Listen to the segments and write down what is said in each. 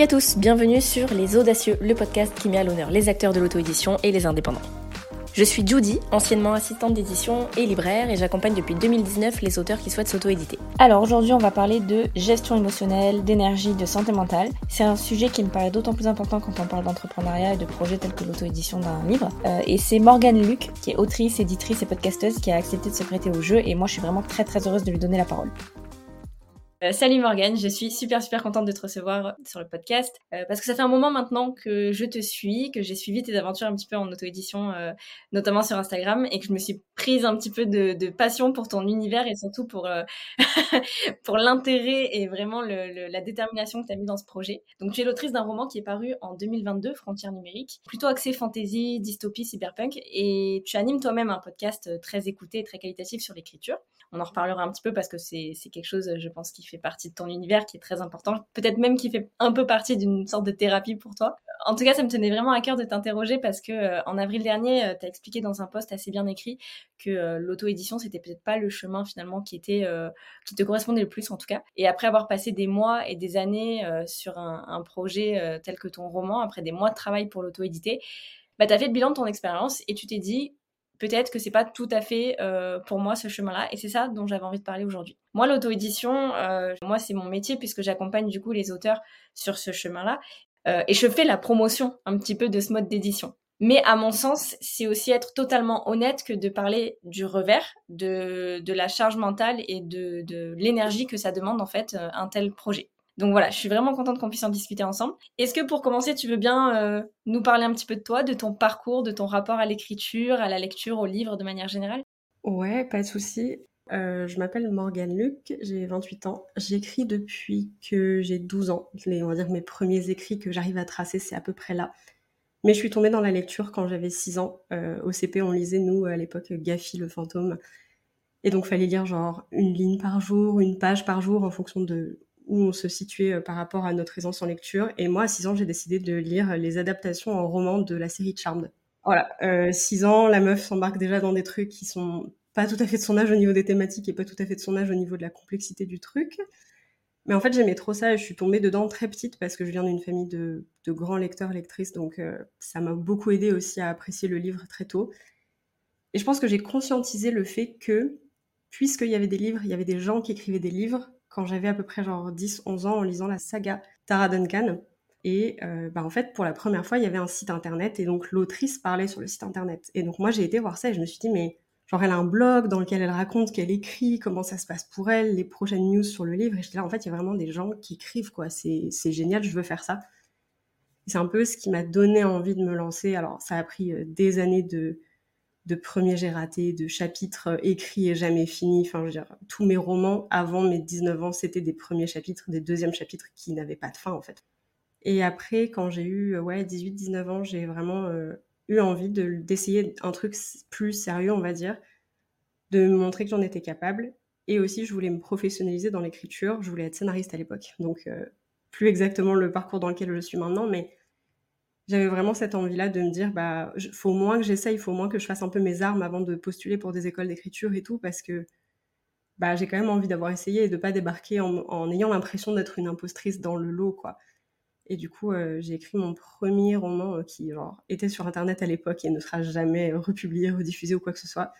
Salut à tous, bienvenue sur Les Audacieux, le podcast qui met à l'honneur les acteurs de l'auto-édition et les indépendants. Je suis Judy, anciennement assistante d'édition et libraire, et j'accompagne depuis 2019 les auteurs qui souhaitent s'auto-éditer. Alors aujourd'hui, on va parler de gestion émotionnelle, d'énergie, de santé mentale. C'est un sujet qui me paraît d'autant plus important quand on parle d'entrepreneuriat et de projets tels que l'auto-édition d'un livre. Euh, et c'est Morgane Luc, qui est autrice, éditrice et podcasteuse, qui a accepté de se prêter au jeu, et moi je suis vraiment très très heureuse de lui donner la parole. Euh, salut Morgane, je suis super super contente de te recevoir sur le podcast euh, parce que ça fait un moment maintenant que je te suis, que j'ai suivi tes aventures un petit peu en auto-édition, euh, notamment sur Instagram, et que je me suis prise un petit peu de, passion pour ton univers et surtout pour, pour l'intérêt et vraiment la détermination que tu as mis dans ce projet. Donc tu es l'autrice d'un roman qui est paru en 2022, Frontières numériques, plutôt axé fantasy, dystopie, cyberpunk, et tu animes toi-même un podcast très écouté et très qualitatif sur l'écriture. On en reparlera un petit peu parce que c'est quelque chose, je pense, qui fait partie de ton univers, qui est très important. Peut-être même qui fait un peu partie d'une sorte de thérapie pour toi. En tout cas, ça me tenait vraiment à cœur de t'interroger parce que euh, en avril dernier, euh, tu as expliqué dans un post assez bien écrit que euh, l'auto-édition, c'était peut-être pas le chemin finalement qui était qui te correspondait le plus en tout cas. Et après avoir passé des mois et des années sur un, projet tel que ton roman, après des mois de travail pour l'auto-éditer, bah, tu fait le bilan de ton expérience et tu t'es dit peut-être que c'est pas tout à fait euh, pour moi ce chemin-là. Et c'est ça dont j'avais envie de parler aujourd'hui. Moi, l'auto-édition, euh, moi, c'est mon métier puisque j'accompagne du coup les auteurs sur ce chemin-là. Euh, et je fais la promotion un petit peu de ce mode d'édition. Mais à mon sens, c'est aussi être totalement honnête que de parler du revers, de, de la charge mentale et de, de l'énergie que ça demande en fait un tel projet. Donc voilà, je suis vraiment contente qu'on puisse en discuter ensemble. Est-ce que pour commencer, tu veux bien euh, nous parler un petit peu de toi, de ton parcours, de ton rapport à l'écriture, à la lecture, au livre de manière générale? Ouais, pas de souci. Euh, je m'appelle Morgane Luc, j'ai 28 ans. J'écris depuis que j'ai 12 ans. Les, on va dire mes premiers écrits que j'arrive à tracer, c'est à peu près là. Mais je suis tombée dans la lecture quand j'avais 6 ans. Euh, au CP, on lisait, nous, à l'époque, Gaffy le fantôme. Et donc, fallait lire genre une ligne par jour, une page par jour en fonction de où on se situait euh, par rapport à notre aisance en lecture. Et moi, à 6 ans, j'ai décidé de lire les adaptations en roman de la série Charmed. Voilà, euh, 6 ans, la meuf s'embarque déjà dans des trucs qui sont pas tout à fait de son âge au niveau des thématiques et pas tout à fait de son âge au niveau de la complexité du truc. Mais en fait, j'aimais trop ça et je suis tombée dedans très petite parce que je viens d'une famille de, grands lecteurs, lectrices, donc euh, ça m'a beaucoup aidé aussi à apprécier le livre très tôt. Et je pense que j'ai conscientisé le fait que, puisqu'il y avait des livres, il y avait des gens qui écrivaient des livres, quand j'avais à peu près genre 10-11 ans en lisant la saga Tara Duncan. Et euh, bah en fait, pour la première fois, il y avait un site internet et donc l'autrice parlait sur le site internet. Et donc moi, j'ai été voir ça et je me suis dit, mais genre, elle a un blog dans lequel elle raconte qu'elle écrit, comment ça se passe pour elle, les prochaines news sur le livre. Et je dis là, en fait, il y a vraiment des gens qui écrivent, quoi. C'est génial, je veux faire ça. C'est un peu ce qui m'a donné envie de me lancer. Alors, ça a pris euh, des années de, de premiers j'ai raté, de chapitres euh, écrits et jamais finis. Enfin, tous mes romans avant mes 19 ans, c'était des premiers chapitres, des deuxièmes chapitres qui n'avaient pas de fin en fait. Et après, quand j'ai eu euh, ouais 18-19 ans, j'ai vraiment euh, eu envie de d'essayer un truc plus sérieux, on va dire, de me montrer que j'en étais capable. Et aussi, je voulais me professionnaliser dans l'écriture. Je voulais être scénariste à l'époque, donc plus exactement le parcours dans lequel je suis maintenant, mais j'avais vraiment cette envie-là de me dire, bah, faut moins que j'essaye, faut moins que je fasse un peu mes armes avant de postuler pour des écoles d'écriture et tout, parce que bah, j'ai quand même envie d'avoir essayé et de pas débarquer en, ayant l'impression d'être une impostrice dans le lot, quoi. Et du coup, euh, j'ai écrit mon premier roman euh, qui genre, était sur Internet à l'époque et ne sera jamais republié, rediffusé ou quoi que ce soit,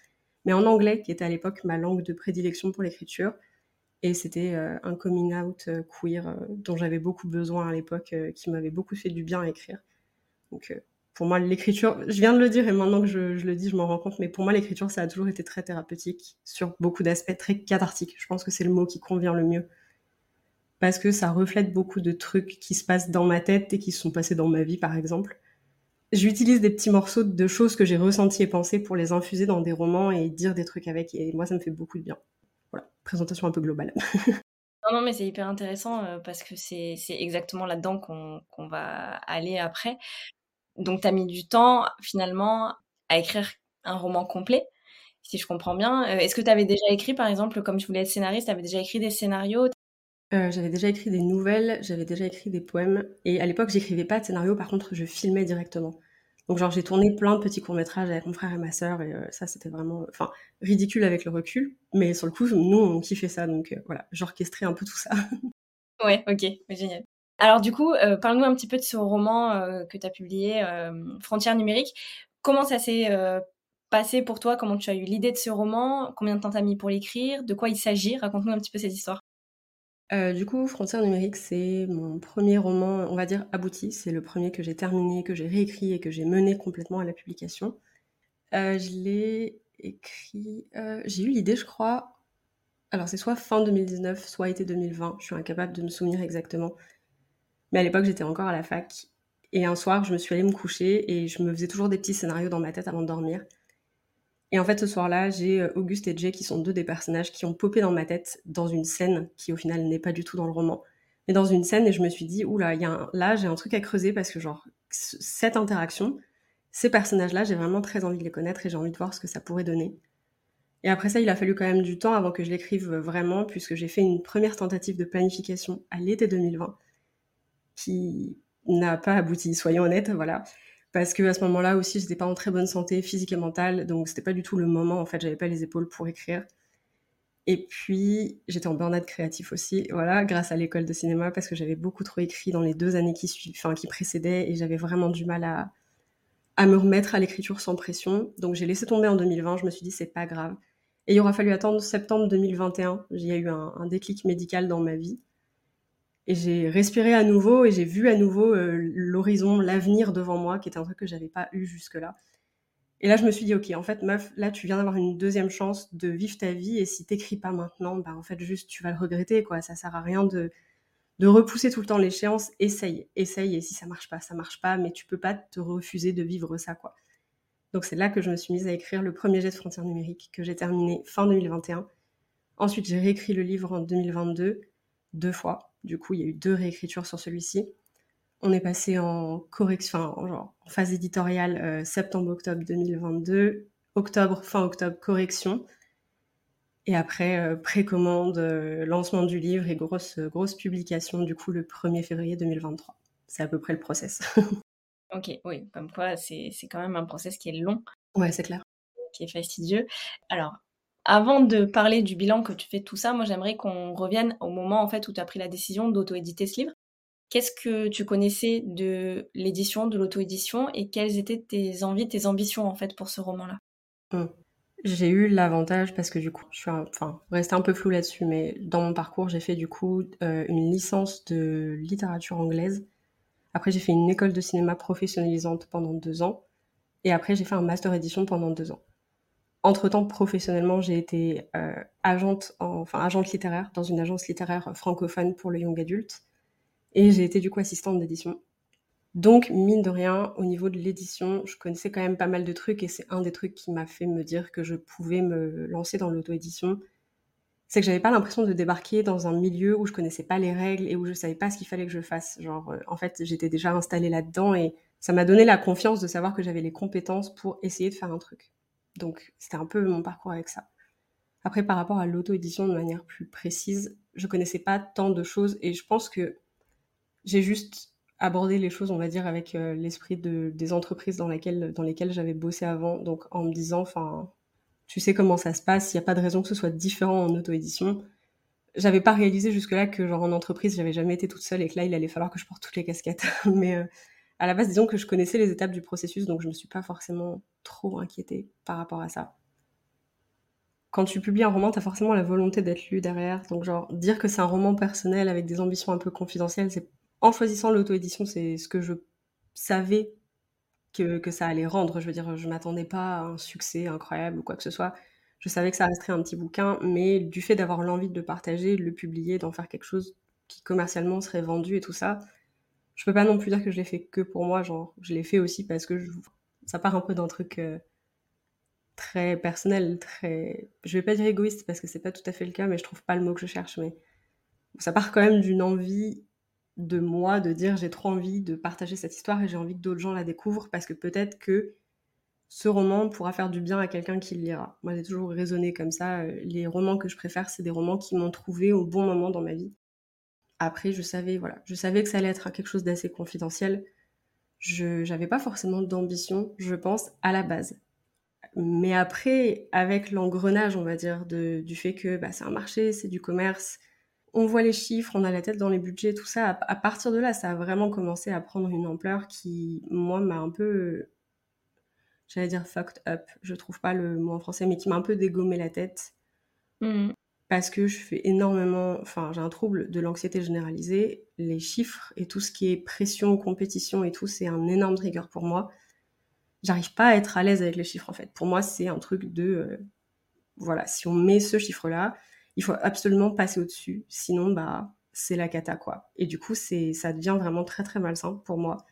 mais en anglais, qui était à l'époque ma langue de prédilection pour l'écriture. Et c'était euh, un coming out queer dont j'avais beaucoup besoin à l'époque, qui m'avait beaucoup fait du bien à écrire. Donc, euh, pour moi, l'écriture, je viens de le dire et maintenant que je, le dis, je m'en rends compte, mais pour moi, l'écriture, ça a toujours été très thérapeutique sur beaucoup d'aspects, très cathartique. Je pense que c'est le mot qui convient le mieux. Parce que ça reflète beaucoup de trucs qui se passent dans ma tête et qui se sont passés dans ma vie, par exemple. J'utilise des petits morceaux de choses que j'ai ressenties et pensées pour les infuser dans des romans et dire des trucs avec. Et moi, ça me fait beaucoup de bien. Voilà, présentation un peu globale. Non, non, mais c'est hyper intéressant euh, parce que c'est exactement là-dedans qu'on va aller après. Donc, tu as mis du temps finalement à écrire un roman complet, si je comprends bien. Euh, est-ce que tu avais déjà écrit, par exemple, comme je voulais être scénariste, tu avais déjà écrit des scénarios? Euh, J'avais déjà écrit des nouvelles, j'avais déjà écrit des poèmes. Et à l'époque, j'écrivais pas de scénario, par contre, je filmais directement. Donc genre j'ai tourné plein de petits courts-métrages avec mon frère et ma sœur et euh, ça c'était vraiment enfin ridicule avec le recul, mais sur le coup nous on kiffait ça donc voilà, j'orchestrais un peu tout ça. ouais, OK, génial. Alors du coup, euh, parle-nous un petit peu de ce roman euh, que tu as publié, euh, Frontières numériques. Comment ça s'est passé pour toi? Comment tu as eu l'idée de ce roman? Combien de temps t'as mis pour l'écrire? De quoi il s'agit? Raconte-nous un petit peu cette histoire. du coup, Frontières numériques, c'est mon premier roman, on va dire abouti. C'est le premier que j'ai terminé, que j'ai réécrit et que j'ai mené complètement à la publication. je l'ai écrit. j'ai eu l'idée, je crois. Alors, c'est soit fin 2019, soit été 2020. Je suis incapable de me souvenir exactement. Mais à l'époque, j'étais encore à la fac. Et un soir, je me suis allée me coucher et je me faisais toujours des petits scénarios dans ma tête avant de dormir. Et en fait, ce soir-là, j'ai euh, Auguste et Jay qui sont deux des personnages qui ont popé dans ma tête dans une scène qui, au final, n'est pas du tout dans le roman. Mais dans une scène, et je me suis dit, oula, y a là, j'ai un truc à creuser parce que, genre, cette interaction, ces personnages-là, j'ai vraiment très envie de les connaître et j'ai envie de voir ce que ça pourrait donner. Et après ça, il a fallu quand même du temps avant que je l'écrive vraiment, puisque j'ai fait une première tentative de planification à l'été 2020 qui n'a pas abouti, soyons honnêtes, voilà. Parce que à ce moment-là aussi, j'étais pas en très bonne santé physique et mentale, donc c'était pas du tout le moment. En fait, j'avais pas les épaules pour écrire. Et puis, j'étais en burn-out créatif aussi, voilà, grâce à l'école de cinéma, parce que j'avais beaucoup trop écrit dans les deux années qui, suivent, enfin, qui précédaient, et j'avais vraiment du mal à, à me remettre à l'écriture sans pression. Donc, j'ai laissé tomber en 2020. Je me suis dit, c'est pas grave. Et il aura fallu attendre septembre 2021. Il y a eu un déclic médical dans ma vie. Et j'ai respiré à nouveau et j'ai vu à nouveau euh, l'horizon, l'avenir devant moi, qui était un truc que j'avais pas eu jusque-là. Et là, je me suis dit, ok, en fait, meuf, là, tu viens d'avoir une deuxième chance de vivre ta vie, et si t'écris pas maintenant, bah, en fait, juste, tu vas le regretter, quoi. Ça sert à rien de, de repousser tout le temps l'échéance. Essaye, essaye, et si ça marche pas, ça marche pas, mais tu peux pas te refuser de vivre ça, quoi. Donc, c'est là que je me suis mise à écrire le premier jet de frontières numériques, que j'ai terminé fin 2021. Ensuite, j'ai réécrit le livre en 2022, deux fois. Du coup, il y a eu deux réécritures sur celui-ci. On est passé en correction, en phase éditoriale euh, septembre-octobre 2022, octobre, fin octobre, correction. Et après, euh, précommande, euh, lancement du livre et grosse, grosse publication, du coup, le 1er février 2023. C'est à peu près le process. ok, oui, comme quoi, c'est quand même un process qui est long. Ouais, c'est clair. Qui est fastidieux. Alors, avant de parler du bilan que tu fais tout ça, moi j'aimerais qu'on revienne au moment en fait où tu as pris la décision d'auto-éditer ce livre. Qu'est-ce que tu connaissais de l'édition, de l'auto-édition et quelles étaient tes envies, tes ambitions en fait pour ce roman-là? Hum. J'ai eu l'avantage parce que du coup, je suis enfin rester un peu flou là-dessus, mais dans mon parcours, j'ai fait du coup euh, une licence de littérature anglaise. Après, j'ai fait une école de cinéma professionnalisante pendant deux ans. Et après, j'ai fait un master édition pendant deux ans. Entre-temps, professionnellement, j'ai été euh, agente, enfin agente littéraire dans une agence littéraire francophone pour le young adulte. Et j'ai été du coup assistante d'édition. Donc, mine de rien, au niveau de l'édition, je connaissais quand même pas mal de trucs et c'est un des trucs qui m'a fait me dire que je pouvais me lancer dans l'auto-édition. C'est que j'avais pas l'impression de débarquer dans un milieu où je connaissais pas les règles et où je savais pas ce qu'il fallait que je fasse. Genre, euh, en fait, j'étais déjà installée là-dedans et ça m'a donné la confiance de savoir que j'avais les compétences pour essayer de faire un truc. Donc c'était un peu mon parcours avec ça. Après, par rapport à l'auto-édition de manière plus précise, je connaissais pas tant de choses et je pense que j'ai juste abordé les choses, on va dire, avec euh, l'esprit de, des entreprises dans, dans lesquelles j'avais bossé avant. Donc en me disant, enfin, tu sais comment ça se passe, il n'y a pas de raison que ce soit différent en auto-édition. J'avais pas réalisé jusque-là que, genre, en entreprise, j'avais jamais été toute seule et que là, il allait falloir que je porte toutes les casquettes. Mais euh, à la base, disons que je connaissais les étapes du processus, donc je ne me suis pas forcément trop inquiétée par rapport à ça. Quand tu publies un roman, tu as forcément la volonté d'être lu derrière. Donc, genre, dire que c'est un roman personnel avec des ambitions un peu confidentielles, c'est en choisissant l'auto-édition, c'est ce que je savais que, que, ça allait rendre. Je veux dire, je m'attendais pas à un succès incroyable ou quoi que ce soit. Je savais que ça resterait un petit bouquin, mais du fait d'avoir l'envie de le partager, de le publier, d'en faire quelque chose qui commercialement serait vendu et tout ça, je peux pas non plus dire que je l'ai fait que pour moi, genre, je l'ai fait aussi parce que ça part un peu d'un truc euh, très personnel, très. Je vais pas dire égoïste parce que c'est pas tout à fait le cas, mais je trouve pas le mot que je cherche, mais ça part quand même d'une envie de moi de dire j'ai trop envie de partager cette histoire et j'ai envie que d'autres gens la découvrent parce que peut-être que ce roman pourra faire du bien à quelqu'un qui le lira. Moi, j'ai toujours raisonné comme ça. Euh, les romans que je préfère, c'est des romans qui m'ont trouvé au bon moment dans ma vie. Après, je savais, voilà, je savais que ça allait être quelque chose d'assez confidentiel. Je n'avais pas forcément d'ambition, je pense, à la base. Mais après, avec l'engrenage, on va dire, du fait que bah, c'est un marché, c'est du commerce, on voit les chiffres, on a la tête dans les budgets, tout ça. À, partir de là, ça a vraiment commencé à prendre une ampleur qui, moi, m'a un peu, j'allais dire fucked up, je trouve pas le mot en français, mais qui m'a un peu dégommé la tête. Mmh. Parce que je fais énormément, enfin, j'ai un trouble de l'anxiété généralisée. Les chiffres et tout ce qui est pression, compétition et tout, c'est un énorme trigger pour moi. J'arrive pas à être à l'aise avec les chiffres, en fait. Pour moi, c'est un truc de, euh, voilà, si on met ce chiffre-là, il faut absolument passer au-dessus, sinon bah c'est la cata quoi. Et du coup c'est ça devient vraiment très très malsain pour moi.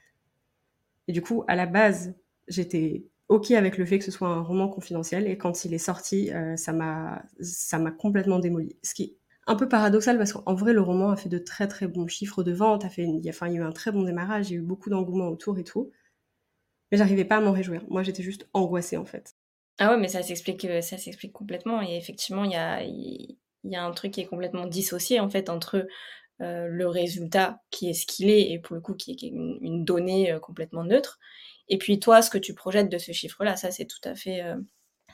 Et du coup à la base j'étais ok avec le fait que ce soit un roman confidentiel et quand il est sorti euh, ça m'a ça m'a complètement démoli. Ce qui est un peu paradoxal parce qu'en vrai le roman a fait de très très bons chiffres de vente, a fait il y a, eu un très bon démarrage, il y a eu beaucoup d'engouement autour et tout. Mais j'arrivais pas à m'en réjouir. Moi j'étais juste angoissée en fait. Ah ouais, mais ça s'explique, ça s'explique complètement. Et effectivement, il y a, il y a un truc qui est complètement dissocié en fait entre euh, le résultat qui est ce qu'il est et pour le coup qui est une, donnée euh, complètement neutre et puis toi ce que tu projettes de ce chiffre là ça c'est tout à fait euh,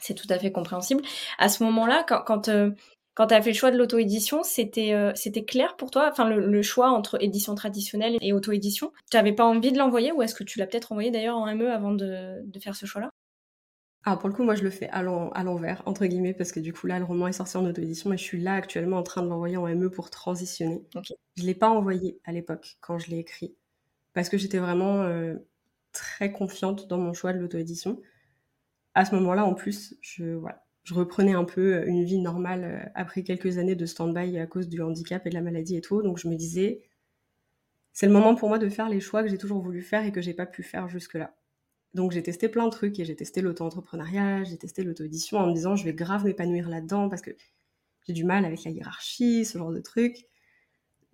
c'est tout à fait compréhensible. À ce moment là quand quand, quand tu as fait le choix de l'auto-édition c'était c'était clair pour toi? Enfin le, choix entre édition traditionnelle et auto-édition tu n'avais pas envie de l'envoyer ou est-ce que tu l'as peut-être envoyé d'ailleurs en ME avant de, de faire ce choix là ah, pour le coup, moi, je le fais à l'envers, entre guillemets, parce que du coup, là, le roman est sorti en auto-édition et je suis là actuellement en train de l'envoyer en ME pour transitionner. Je ne l'ai pas envoyé à l'époque, quand je l'ai écrit, parce que j'étais vraiment euh, très confiante dans mon choix de l'auto-édition. À ce moment-là, en plus, je, reprenais un peu euh, une vie normale euh, après quelques années de stand-by à cause du handicap et de la maladie et tout. Donc, je me disais, c'est le moment pour moi de faire les choix que j'ai toujours voulu faire et que j'ai pas pu faire jusque-là. Donc j'ai testé plein de trucs et j'ai testé l'auto-entrepreneuriat, j'ai testé l'auto-édition en me disant je vais grave m'épanouir là-dedans parce que j'ai du mal avec la hiérarchie, ce genre de trucs.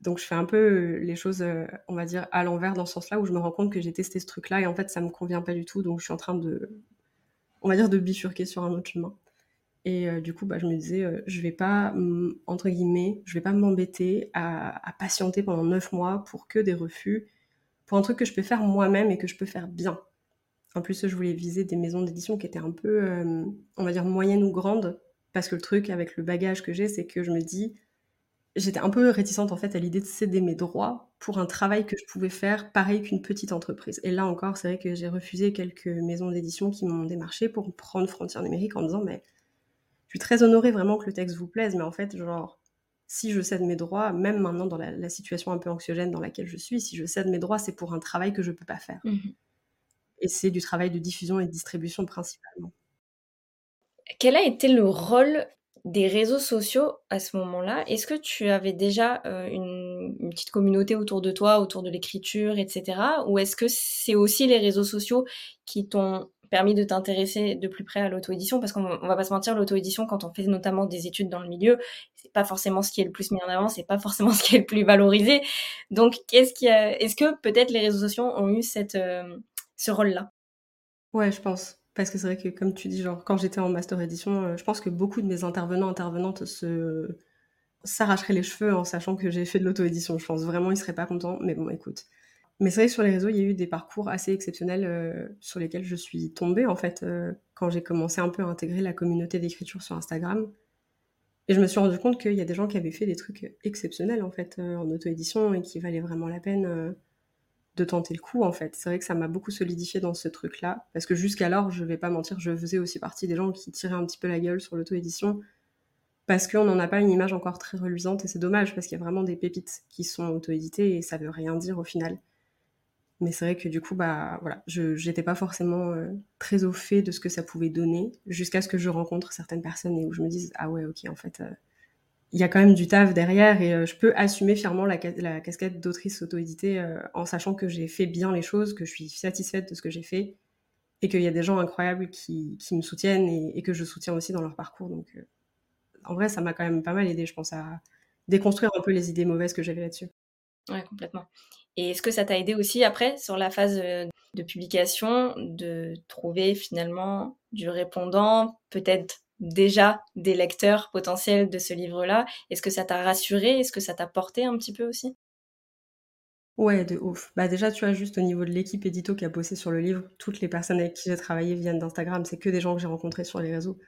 Donc je fais un peu euh, les choses, euh, on va dire, à l'envers dans ce sens-là où je me rends compte que j'ai testé ce truc-là et en fait ça me convient pas du tout. Donc je suis en train de, on va dire, de bifurquer sur un autre chemin. Et euh, du coup, bah, je me disais, je vais pas, entre guillemets, je vais pas m'embêter à, patienter pendant neuf mois pour que des refus, pour un truc que je peux faire moi-même et que je peux faire bien. En plus, je voulais viser des maisons d'édition qui étaient un peu, euh, on va dire, moyennes ou grandes. Parce que le truc avec le bagage que j'ai, c'est que je me dis, j'étais un peu réticente en fait à l'idée de céder mes droits pour un travail que je pouvais faire pareil qu'une petite entreprise. Et là encore, c'est vrai que j'ai refusé quelques maisons d'édition qui m'ont démarché pour prendre Frontières numériques en disant, mais je suis très honorée vraiment que le texte vous plaise, mais en fait, genre, si je cède mes droits, même maintenant dans la, situation un peu anxiogène dans laquelle je suis, si je cède mes droits, c'est pour un travail que je ne peux pas faire. Mmh et c'est du travail de diffusion et de distribution principalement. Quel a été le rôle des réseaux sociaux à ce moment-là Est-ce que tu avais déjà euh, une, petite communauté autour de toi, autour de l'écriture, etc. Ou est-ce que c'est aussi les réseaux sociaux qui t'ont permis de t'intéresser de plus près à l'auto-édition? Parce qu'on va pas se mentir, l'auto-édition, quand on fait notamment des études dans le milieu, c'est pas forcément ce qui est le plus mis en avant, c'est pas forcément ce qui est le plus valorisé. Donc, qu'est-ce est-ce que peut-être les réseaux sociaux ont eu euh, ce rôle-là? Ouais, je pense. Parce que c'est vrai que, comme tu dis, genre, quand j'étais en master édition, euh, je pense que beaucoup de mes intervenants, intervenantes se s'arracheraient les cheveux en sachant que j'ai fait de l'auto-édition. Je pense vraiment, ils seraient pas contents. Mais bon, écoute. Mais c'est vrai que sur les réseaux, il y a eu des parcours assez exceptionnels euh, sur lesquels je suis tombée, en fait, euh, quand j'ai commencé un peu à intégrer la communauté d'écriture sur Instagram. Et je me suis rendu compte qu'il y a des gens qui avaient fait des trucs exceptionnels, en fait, en auto-édition et qui valaient vraiment la peine de tenter le coup en fait. C'est vrai que ça m'a beaucoup solidifié dans ce truc-là, parce que jusqu'alors, je vais pas mentir, je faisais aussi partie des gens qui tiraient un petit peu la gueule sur l'auto-édition, parce qu'on n'en a pas une image encore très reluisante, et c'est dommage, parce qu'il y a vraiment des pépites qui sont auto-éditées, et ça veut rien dire au final. Mais c'est vrai que du coup, bah voilà, je j'étais pas forcément euh, très au fait de ce que ça pouvait donner, jusqu'à ce que je rencontre certaines personnes et où je me dise, ah ouais, ok, en fait... Euh, il y a quand même du taf derrière et euh, je peux assumer fièrement la, casquette d'autrice auto-éditée euh, en sachant que j'ai fait bien les choses, que je suis satisfaite de ce que j'ai fait et qu'il y a des gens incroyables qui, me soutiennent et, que je soutiens aussi dans leur parcours. Donc, euh, en vrai, ça m'a quand même pas mal aidé, je pense, à déconstruire un peu les idées mauvaises que j'avais là-dessus. Ouais, complètement. Et est-ce que ça t'a aidé aussi après, sur la phase de publication, de trouver finalement du répondant, peut-être déjà des lecteurs potentiels de ce livre-là? Est-ce que ça t'a rassuré? Est-ce que ça t'a porté un petit peu aussi? Ouais, de ouf. Bah déjà, tu vois, juste au niveau de l'équipe édito qui a bossé sur le livre, toutes les personnes avec qui j'ai travaillé viennent d'Instagram. C'est que des gens que j'ai rencontrés sur les réseaux.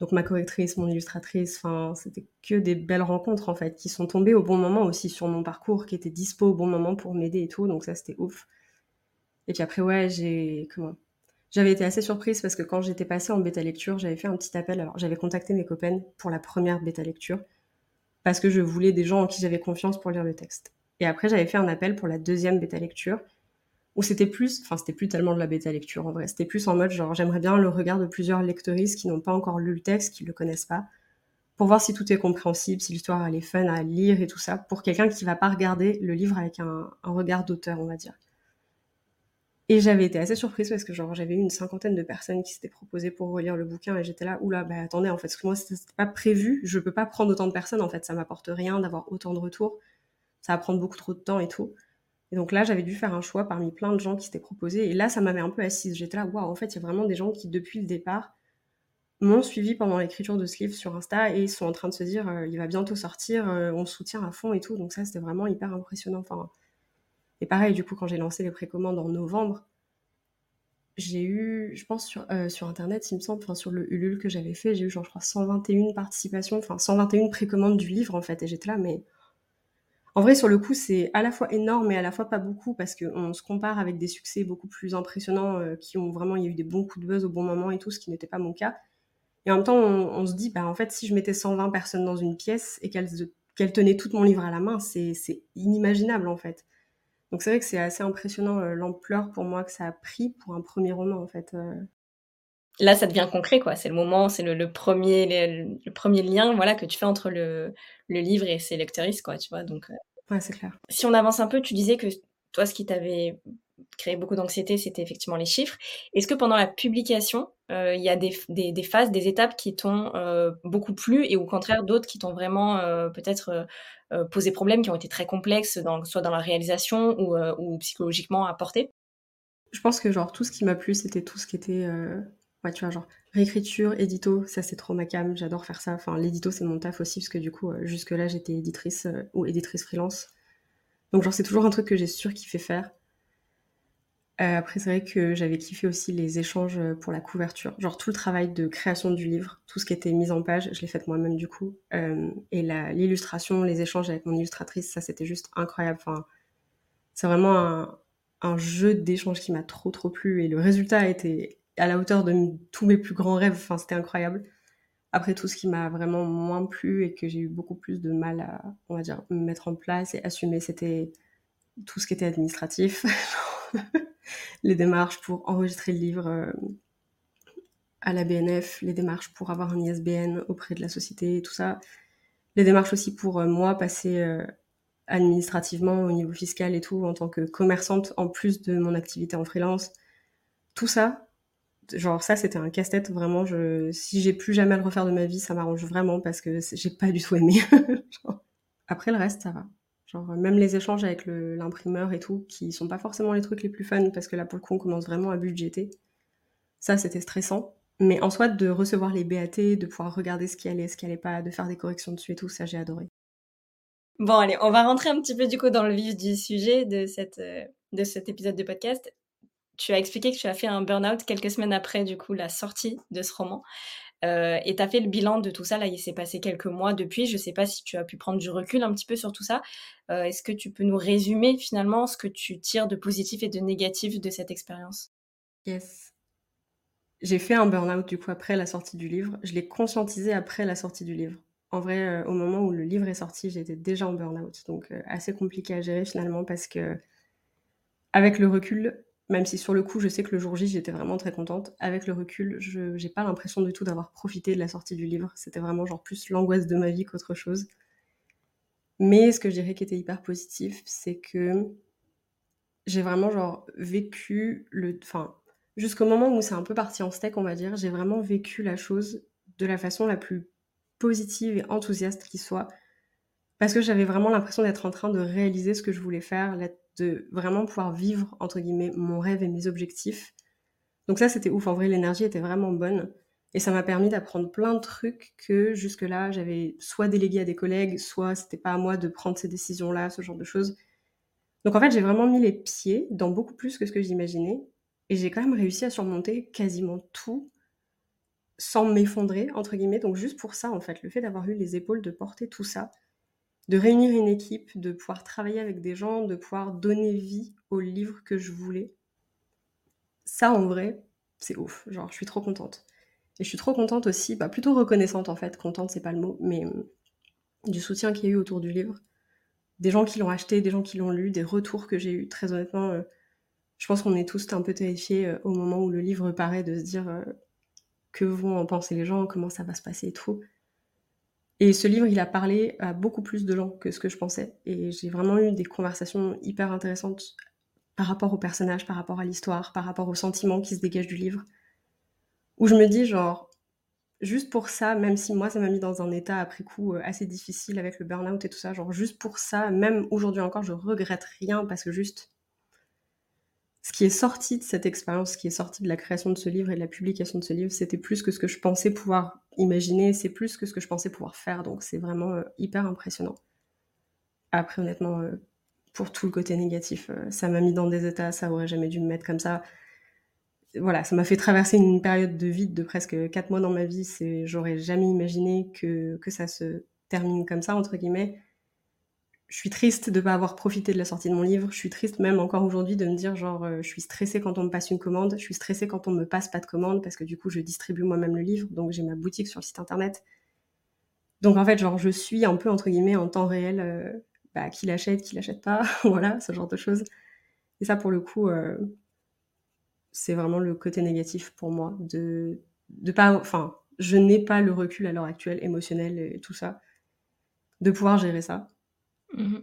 donc ma correctrice, mon illustratrice, enfin, c'était que des belles rencontres en fait, qui sont tombées au bon moment aussi sur mon parcours, qui étaient dispo au bon moment pour m'aider et tout, donc ça c'était ouf. Et puis après, ouais, j'ai comment J'avais été assez surprise parce que quand j'étais passée en bêta lecture, j'avais fait un petit appel. Alors j'avais contacté mes copaines pour la première bêta lecture parce que je voulais des gens en qui j'avais confiance pour lire le texte. Et après, j'avais fait un appel pour la deuxième bêta lecture où c'était plus, enfin c'était plus tellement de la bêta lecture en vrai, c'était plus en mode genre j'aimerais bien le regard de plusieurs lectrices qui n'ont pas encore lu le texte, qui le connaissent pas, pour voir si tout est compréhensible, si l'histoire elle est fun à lire et tout ça, pour quelqu'un qui va pas regarder le livre avec un, regard d'auteur, on va dire. Et j'avais été assez surprise parce que j'avais eu une cinquantaine de personnes qui s'étaient proposées pour relire le bouquin et j'étais là, oula, bah attendez, en fait, moi c'était pas prévu, je peux pas prendre autant de personnes, en fait, ça m'apporte rien d'avoir autant de retours, ça va prendre beaucoup trop de temps et tout. Et donc là, j'avais dû faire un choix parmi plein de gens qui s'étaient proposés. Et là, ça m'avait un peu assise. J'étais là, waouh, en fait, il y a vraiment des gens qui, depuis le départ, m'ont suivi pendant l'écriture de ce livre sur Insta et sont en train de se dire, euh, il va bientôt sortir, euh, on soutient à fond et tout. Donc ça, c'était vraiment hyper impressionnant. Et pareil, du coup, quand j'ai lancé les précommandes en novembre, j'ai eu, je pense, sur, euh, Internet, il me semble, enfin, sur le Ulule que j'avais fait, j'ai eu, je crois, 121 participations, enfin, 121 précommandes du livre, en fait. Et j'étais là, mais en vrai, sur le coup, c'est à la fois énorme et à la fois pas beaucoup parce qu'on se compare avec des succès beaucoup plus impressionnants euh, qui ont vraiment, il y a eu des bons coups de buzz au bon moment et tout, ce qui n'était pas mon cas. Et en même temps, on, se dit, bah, en fait, si je mettais 120 personnes dans une pièce et qu'elles tenaient tout mon livre à la main, c'est inimaginable en fait. Donc c'est vrai que c'est assez impressionnant euh, l'ampleur pour moi que ça a pris pour un premier roman en fait. Euh. Là, ça devient concret, quoi. C'est le moment, c'est le, premier, le, premier lien, voilà, que tu fais entre le, le livre et ses lectrices, quoi, tu vois. Donc, Ouais, c'est clair. Si on avance un peu, tu disais que toi, ce qui t'avait créé beaucoup d'anxiété, c'était effectivement les chiffres. Est-ce que pendant la publication, euh, il y a des, phases, des étapes qui t'ont euh, beaucoup plu et au contraire d'autres qui t'ont vraiment euh, peut-être posé problème, qui ont été très complexes, dans, soit dans la réalisation ou, psychologiquement apporté Je pense que genre tout ce qui m'a plu, c'était tout ce qui était Ouais, tu vois, genre réécriture, édito, ça c'est trop ma cam, j'adore faire ça. Enfin, l'édito c'est mon taf aussi, parce que du coup, euh, jusque-là j'étais éditrice euh, ou éditrice freelance. Donc, genre, c'est toujours un truc que j'ai sûr fait faire. Euh, après, c'est vrai que j'avais kiffé aussi les échanges pour la couverture. Genre, tout le travail de création du livre, tout ce qui était mis en page, je l'ai fait moi-même du coup. et l'illustration, les échanges avec mon illustratrice, ça c'était juste incroyable. Enfin, c'est vraiment un, un jeu d'échange qui m'a trop trop plu. Et le résultat a été à la hauteur de tous mes plus grands rêves. Enfin, c'était incroyable. Après, tout ce qui m'a vraiment moins plu et que j'ai eu beaucoup plus de mal à, on va dire, mettre en place et assumer, c'était tout ce qui était administratif. les démarches pour enregistrer le livre euh, à la BNF, les démarches pour avoir un ISBN auprès de la société, tout ça. Les démarches aussi pour euh, moi passer euh, administrativement au niveau fiscal et tout en tant que commerçante en plus de mon activité en freelance. Tout ça, genre ça c'était un casse-tête vraiment si j'ai plus jamais à le refaire de ma vie ça m'arrange vraiment parce que j'ai pas du tout aimé après le reste ça va genre même les échanges avec l'imprimeur et tout qui sont pas forcément les trucs les plus fun parce que là pour le coup on commence vraiment à budgéter. Ça c'était stressant. Mais en soi de recevoir les BAT de pouvoir regarder ce qui allait ce qui allait pas de faire des corrections dessus et tout ça j'ai adoré. Bon, allez, on va rentrer un petit peu du coup dans le vif du sujet de, cette, euh, de cet épisode de podcast. Tu as expliqué que tu as fait un burn-out quelques semaines après, du coup, la sortie de ce roman. Euh, et tu as fait le bilan de tout ça. Là, il s'est passé quelques mois depuis. Je ne sais pas si tu as pu prendre du recul un petit peu sur tout ça. Euh, est-ce que tu peux nous résumer finalement ce que tu tires de positif et de négatif de cette expérience? Yes. J'ai fait un burn-out du coup après la sortie du livre. Je l'ai conscientisé après la sortie du livre. En vrai, euh, au moment où le livre est sorti, j'étais déjà en burn-out. Donc, assez compliqué à gérer finalement parce que, avec le recul, même si sur le coup, je sais que le jour J, j'étais vraiment très contente. Avec le recul, je n'ai pas l'impression du tout d'avoir profité de la sortie du livre. C'était vraiment genre plus l'angoisse de ma vie qu'autre chose. Mais ce que je dirais qui était hyper positif, c'est que j'ai vraiment genre vécu le... Enfin, jusqu'au moment où c'est un peu parti en steak, on va dire, j'ai vraiment vécu la chose de la façon la plus positive et enthousiaste qui soit. Parce que j'avais vraiment l'impression d'être en train de réaliser ce que je voulais faire, de vraiment pouvoir vivre, entre guillemets, mon rêve et mes objectifs. Donc ça, c'était ouf. En vrai, l'énergie était vraiment bonne. Et ça m'a permis d'apprendre plein de trucs que jusque-là, j'avais soit délégué à des collègues, soit c'était pas à moi de prendre ces décisions-là, ce genre de choses. Donc en fait, j'ai vraiment mis les pieds dans beaucoup plus que ce que j'imaginais. Et j'ai quand même réussi à surmonter quasiment tout sans m'effondrer, entre guillemets. Donc juste pour ça, en fait, le fait d'avoir eu les épaules de porter tout ça, de réunir une équipe, de pouvoir travailler avec des gens, de pouvoir donner vie au livre que je voulais, ça, en vrai, c'est ouf. Genre, je suis trop contente. Et je suis trop contente aussi, bah, plutôt reconnaissante en fait, contente c'est pas le mot, mais euh, du soutien qu'il y a eu autour du livre. Des gens qui l'ont acheté, des gens qui l'ont lu, des retours que j'ai eu. Très honnêtement, euh, je pense qu'on est tous un peu terrifiés euh, au moment où le livre paraît de se dire que vont en penser les gens, comment ça va se passer et tout. Et ce livre, il a parlé à beaucoup plus de gens que ce que je pensais. Et j'ai vraiment eu des conversations hyper intéressantes par rapport au personnage, par rapport à l'histoire, par rapport aux sentiments qui se dégagent du livre. Où je me dis, genre, juste pour ça, même si moi, ça m'a mis dans un état après coup euh, assez difficile avec le burn-out et tout ça, genre, juste pour ça, même aujourd'hui encore, je regrette rien parce que juste, ce qui est sorti de cette expérience, ce qui est sorti de la création de ce livre et de la publication de ce livre, c'était plus que ce que je pensais pouvoir imaginer, c'est plus que ce que je pensais pouvoir faire, donc c'est vraiment euh, hyper impressionnant. Après, honnêtement, euh, pour tout le côté négatif. Euh, ça m'a mis dans des états, ça aurait jamais dû me mettre comme ça. Voilà, ça m'a fait traverser une période de vide de presque quatre mois dans ma vie. J'aurais jamais imaginé que, que ça se termine comme ça, entre guillemets. Je suis triste de ne pas avoir profité de la sortie de mon livre. Je suis triste même encore aujourd'hui de me dire genre, euh, je suis stressée quand on me passe une commande. Je suis stressée quand on me passe pas de commande parce que du coup, je distribue moi-même le livre. Donc, j'ai ma boutique sur le site internet. Donc, en fait, genre, je suis un peu, entre guillemets, en temps réel euh, bah, qui l'achète, qui l'achète pas, voilà, ce genre de choses. Et ça, pour le coup, euh, c'est vraiment le côté négatif pour moi de, de pas, enfin, je n'ai pas le recul à l'heure actuelle émotionnel et tout ça, de pouvoir gérer ça. Mmh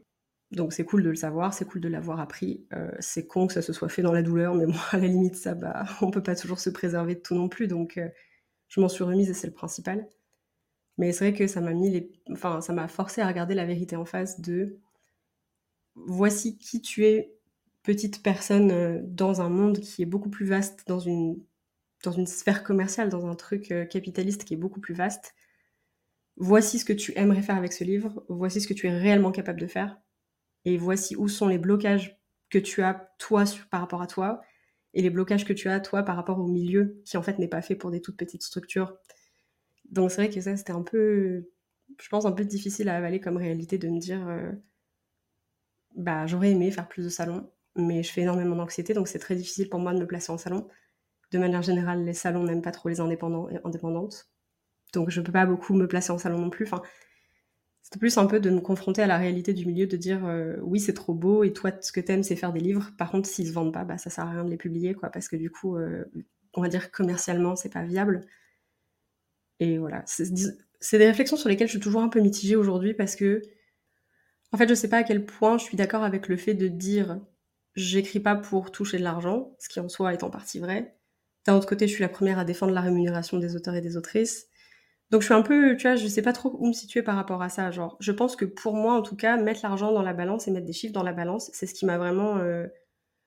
Donc c'est cool de le savoir, c'est cool de l'avoir appris. Euh, c'est con que ça se soit fait dans la douleur, mais moi, à la limite, ça, bah, on peut pas toujours se préserver de tout non plus. Donc euh, je m'en suis remise et c'est le principal. Mais c'est vrai que ça m'a mis les, enfin, ça m'a forcé à regarder la vérité en face de voici qui tu es, petite personne euh, dans un monde qui est beaucoup plus vaste, dans une, dans une sphère commerciale, dans un truc capitaliste qui est beaucoup plus vaste. Voici ce que tu aimerais faire avec ce livre, voici ce que tu es réellement capable de faire, et voici où sont les blocages que tu as toi par rapport à toi, et les blocages que tu as toi par rapport au milieu, qui en fait n'est pas fait pour des toutes petites structures. Donc c'est vrai que ça c'était un peu, je pense, un peu difficile à avaler comme réalité de me dire... Euh, bah, j'aurais aimé faire plus de salons, mais je fais énormément d'anxiété, donc c'est très difficile pour moi de me placer en salon. De manière générale, les salons n'aiment pas trop les indépendants et indépendantes. Donc je peux pas beaucoup me placer en salon non plus. Enfin, c'était plus un peu de me confronter à la réalité du milieu, de dire euh, oui c'est trop beau et toi ce que t'aimes c'est faire des livres. Par contre s'ils se vendent pas, bah ça sert à rien de les publier quoi, parce que du coup euh, on va dire commercialement c'est pas viable. Et voilà, c'est des réflexions sur lesquelles je suis toujours un peu mitigée aujourd'hui parce que en fait, je sais pas à quel point je suis d'accord avec le fait de dire j'écris pas pour toucher de l'argent, ce qui en soi est en partie vrai. D'un autre côté, je suis la première à défendre la rémunération des auteurs et des autrices. Donc je suis un peu, tu vois, je sais pas trop où me situer par rapport à ça. Genre, je pense que pour moi, en tout cas, mettre l'argent dans la balance et mettre des chiffres dans la balance, c'est ce qui m'a vraiment, euh,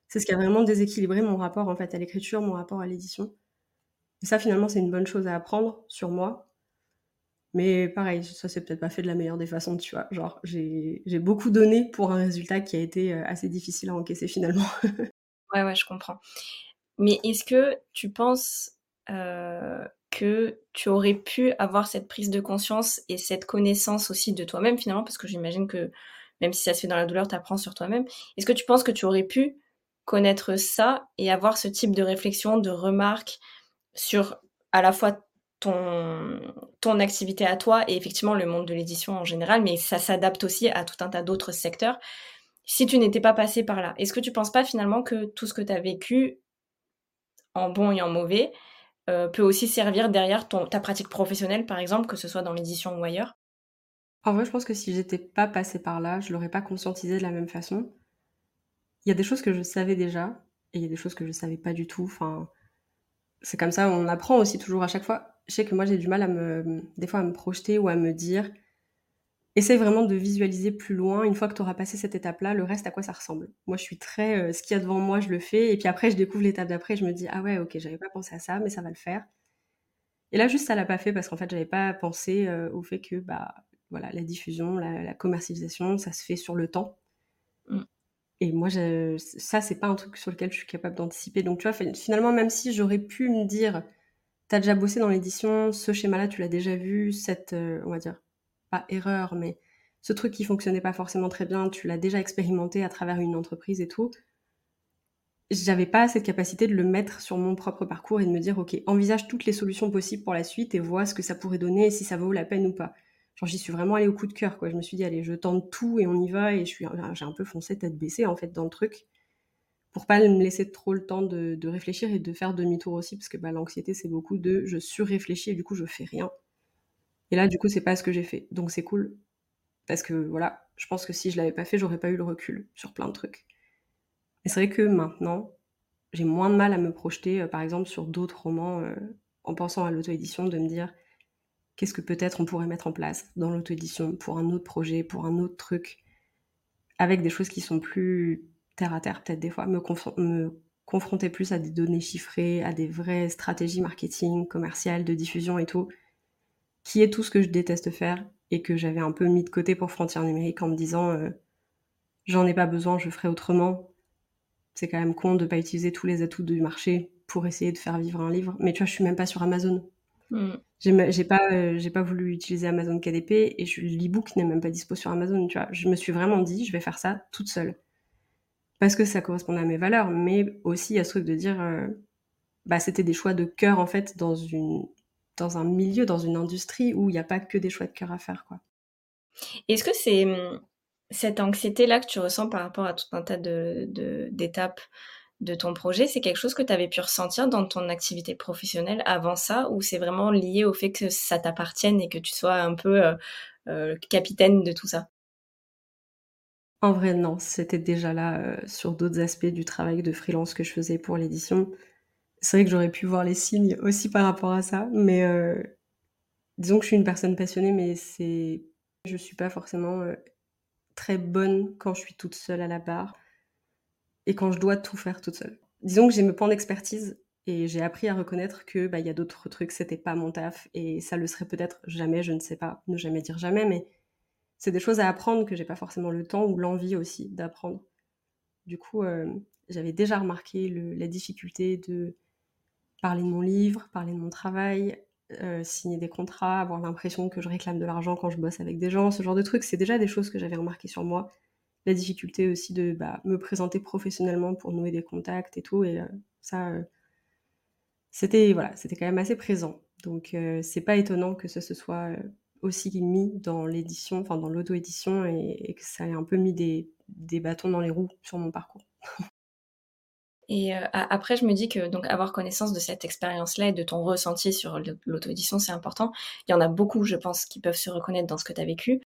c'est ce qui a vraiment déséquilibré mon rapport en fait à l'écriture, mon rapport à l'édition. Et ça, finalement, c'est une bonne chose à apprendre sur moi, mais pareil, ça s'est peut-être pas fait de la meilleure des façons, tu vois. Genre, j'ai beaucoup donné pour un résultat qui a été euh, assez difficile à encaisser finalement. ouais, ouais, je comprends. Mais est-ce que tu penses euh, que tu aurais pu avoir cette prise de conscience et cette connaissance aussi de toi-même finalement Parce que j'imagine que même si ça se fait dans la douleur, tu apprends sur toi-même. Est-ce que tu penses que tu aurais pu connaître ça et avoir ce type de réflexion, de remarques sur à la fois ton, activité à toi et effectivement le monde de l'édition en général, mais ça s'adapte aussi à tout un tas d'autres secteurs. Si tu n'étais pas passé par là, est-ce que tu penses pas finalement que tout ce que tu as vécu, en bon et en mauvais, euh, peut aussi servir derrière ton, ta pratique professionnelle, par exemple, que ce soit dans l'édition ou ailleurs? En vrai, je pense que si j'étais pas passé par là, je l'aurais pas conscientisé de la même façon. Il y a des choses que je savais déjà, et il y a des choses que je savais pas du tout. Enfin, c'est comme ça, on apprend aussi toujours à chaque fois je sais que moi j'ai du mal à me, des fois à me projeter ou à me dire, essaye vraiment de visualiser plus loin, une fois que tu auras passé cette étape-là, le reste à quoi ça ressemble? Moi je suis très, euh, ce qu'il y a devant moi je le fais, et puis après je découvre l'étape d'après, je me dis, ah ouais ok, j'avais pas pensé à ça, mais ça va le faire. Et là juste ça l'a pas fait parce qu'en fait j'avais pas pensé euh, au fait que bah voilà la diffusion, la, commercialisation, ça se fait sur le temps. Mm. Et moi, ça, c'est pas un truc sur lequel je suis capable d'anticiper. Donc, tu vois, finalement, même si j'aurais pu me dire, as déjà bossé dans l'édition, ce schéma-là, tu l'as déjà vu, cette, euh, on va dire, pas erreur, mais ce truc qui fonctionnait pas forcément très bien, tu l'as déjà expérimenté à travers une entreprise et tout. J'avais pas cette capacité de le mettre sur mon propre parcours et de me dire, ok, envisage toutes les solutions possibles pour la suite et vois ce que ça pourrait donner et si ça vaut la peine ou pas. Genre, j'y suis vraiment allée au coup de cœur, quoi. Je me suis dit, allez, je tente tout et on y va et j'ai un peu foncé tête baissée, en fait, dans le truc pour pas me laisser trop le temps de, réfléchir et de faire demi-tour aussi, parce que bah, l'anxiété, c'est beaucoup de je surréfléchis et du coup, je fais rien. Et là, du coup, c'est pas ce que j'ai fait. Donc, c'est cool. Parce que voilà, je pense que si je l'avais pas fait, j'aurais pas eu le recul sur plein de trucs. Et c'est vrai que maintenant, j'ai moins de mal à me projeter, euh, par exemple, sur d'autres romans, euh, en pensant à l'auto-édition, de me dire qu'est-ce que peut-être on pourrait mettre en place dans l'auto-édition pour un autre projet, pour un autre truc, avec des choses qui sont plus terre à terre peut-être des fois, me, confronter plus à des données chiffrées, à des vraies stratégies marketing, commerciales, de diffusion et tout, qui est tout ce que je déteste faire et que j'avais un peu mis de côté pour Frontières numériques en me disant euh, j'en ai pas besoin, je ferai autrement. C'est quand même con de pas utiliser tous les atouts du marché pour essayer de faire vivre un livre. Mais tu vois, je suis même pas sur Amazon. Mm. J'ai pas, euh, pas voulu utiliser Amazon KDP et l'ebook n'est même pas dispo sur Amazon. Tu vois, je me suis vraiment dit, je vais faire ça toute seule parce que ça correspondait à mes valeurs, mais aussi à ce truc de dire, euh, bah, c'était des choix de cœur en fait dans une dans un milieu, dans une industrie où il n'y a pas que des choix de cœur à faire, quoi. Est-ce que c'est hum, cette anxiété-là que tu ressens par rapport à tout un tas de, d'étapes de, ton projet, c'est quelque chose que tu avais pu ressentir dans ton activité professionnelle avant ça, ou c'est vraiment lié au fait que ça t'appartienne et que tu sois un peu euh, euh, capitaine de tout ça? En vrai, non, c'était déjà là euh, sur d'autres aspects du travail de freelance que je faisais pour l'édition. C'est vrai que j'aurais pu voir les signes aussi par rapport à ça, mais euh, disons que je suis une personne passionnée, mais c'est, je suis pas forcément euh, très bonne quand je suis toute seule à la barre et quand je dois tout faire toute seule. Disons que j'ai mes points d'expertise et j'ai appris à reconnaître que bah il y a d'autres trucs, c'était pas mon taf et ça le serait peut-être jamais, je ne sais pas, ne jamais dire jamais, mais c'est des choses à apprendre que j'ai pas forcément le temps ou l'envie aussi d'apprendre. Du coup, euh, j'avais déjà remarqué la difficulté de parler de mon livre, parler de mon travail, euh, signer des contrats, avoir l'impression que je réclame de l'argent quand je bosse avec des gens, ce genre de trucs. C'est déjà des choses que j'avais remarquées sur moi. La difficulté aussi de bah, me présenter professionnellement pour nouer des contacts et tout. Et euh, ça, c'était voilà, c'était quand même assez présent. Donc c'est pas étonnant que ce se soit aussi mis dans l'édition, enfin dans l'auto-édition, et, que ça ait un peu mis des, bâtons dans les roues sur mon parcours. Et euh, après, je me dis que donc avoir connaissance de cette expérience-là et de ton ressenti sur l'auto-édition, c'est important. Il y en a beaucoup, je pense, qui peuvent se reconnaître dans ce que tu as vécu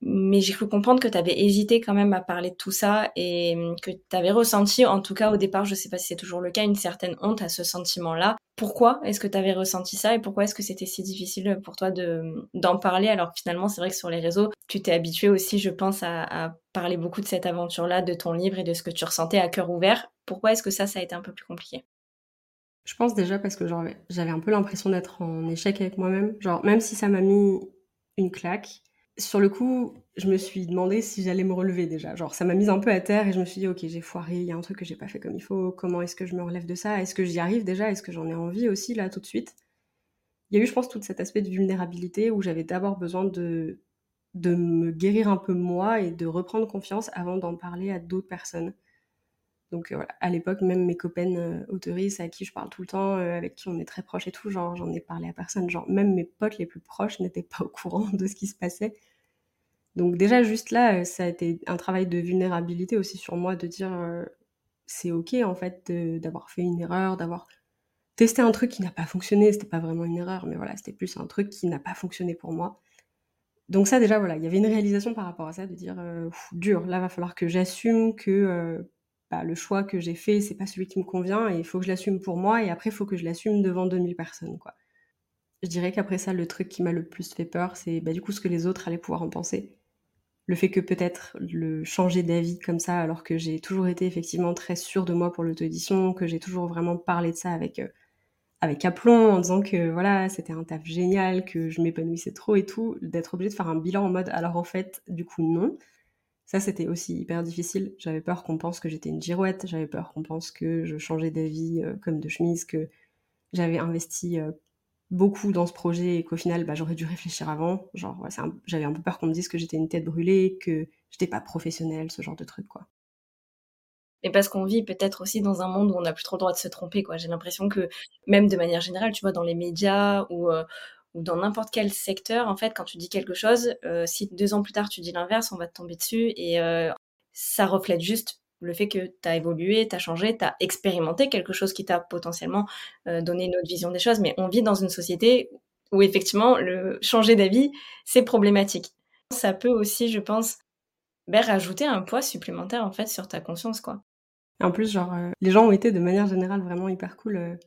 mais j'ai cru comprendre que tu avais hésité quand même à parler de tout ça et hum, que tu avais ressenti, en tout cas au départ, je sais pas si c'est toujours le cas, une certaine honte à ce sentiment-là. Pourquoi est-ce que tu avais ressenti ça et pourquoi est-ce que c'était si difficile pour toi de, d'en parler? Alors que finalement c'est vrai que sur les réseaux, tu t'es habitué aussi, je pense, à, à parler beaucoup de cette aventure-là, de ton livre et de ce que tu ressentais à cœur ouvert. Pourquoi est-ce que ça, ça a été un peu plus compliqué? Je pense déjà parce que j'avais un peu l'impression d'être en échec avec moi-même. Genre, même si ça m'a mis une claque, sur le coup, je me suis demandé si j'allais me relever déjà. Genre, ça m'a mise un peu à terre et je me suis dit, ok, j'ai foiré, il y a un truc que j'ai pas fait comme il faut. Comment est-ce que je me relève de ça? Est-ce que j'y arrive déjà? Est-ce que j'en ai envie aussi là tout de suite? Il y a eu, je pense, tout cet aspect de vulnérabilité où j'avais d'abord besoin de de me guérir un peu moi et de reprendre confiance avant d'en parler à d'autres personnes. Donc euh, voilà, à l'époque, même mes copaines euh, autoristes à qui je parle tout le temps, euh, avec qui on est très proches et tout, genre j'en ai parlé à personne. Genre même mes potes les plus proches n'étaient pas au courant de ce qui se passait. Donc déjà juste là, ça a été un travail de vulnérabilité aussi sur moi, de dire c'est ok en fait d'avoir fait une erreur, d'avoir testé un truc qui n'a pas fonctionné. C'était pas vraiment une erreur, mais voilà, c'était plus un truc qui n'a pas fonctionné pour moi. Donc ça déjà voilà, il y avait une réalisation par rapport à ça, de dire dur, là va falloir que j'assume que bah, le choix que j'ai fait, c'est pas celui qui me convient et il faut que je l'assume pour moi et après il faut que je l'assume devant 2000 personnes quoi. Je dirais qu'après ça, le truc qui m'a le plus fait peur, c'est bah, du coup ce que les autres allaient pouvoir en penser le fait que peut-être le changer d'avis comme ça, alors que j'ai toujours été effectivement très sûre de moi pour l'auto-édition, que j'ai toujours vraiment parlé de ça avec euh, avec aplomb en disant que voilà c'était un taf génial, que je m'épanouissais trop et tout, d'être obligée de faire un bilan en mode alors en fait du coup non. Ça c'était aussi hyper difficile. J'avais peur qu'on pense que j'étais une girouette, j'avais peur qu'on pense que je changeais d'avis euh, comme de chemise, que j'avais investi euh, beaucoup dans ce projet et qu'au final, bah, j'aurais dû réfléchir avant. Genre, j'avais un peu peur qu'on me dise que j'étais une tête brûlée, que j'étais pas professionnelle, ce genre de truc, quoi. Mais parce qu'on vit peut-être aussi dans un monde où on n'a plus trop le droit de se tromper, quoi. J'ai l'impression que, même de manière générale, tu vois, dans les médias ou, euh, ou dans n'importe quel secteur, en fait, quand tu dis quelque chose, euh, si deux ans plus tard tu dis l'inverse, on va te tomber dessus et euh, ça reflète juste le fait que tu as évolué, tu as changé, tu as expérimenté quelque chose qui t'a potentiellement euh, donné une autre vision des choses. Mais on vit dans une société où effectivement, le changer d'avis, c'est problématique. Ça peut aussi, je pense, ben, rajouter un poids supplémentaire en fait sur ta conscience, quoi. En plus, genre, les gens ont été de manière générale vraiment hyper cool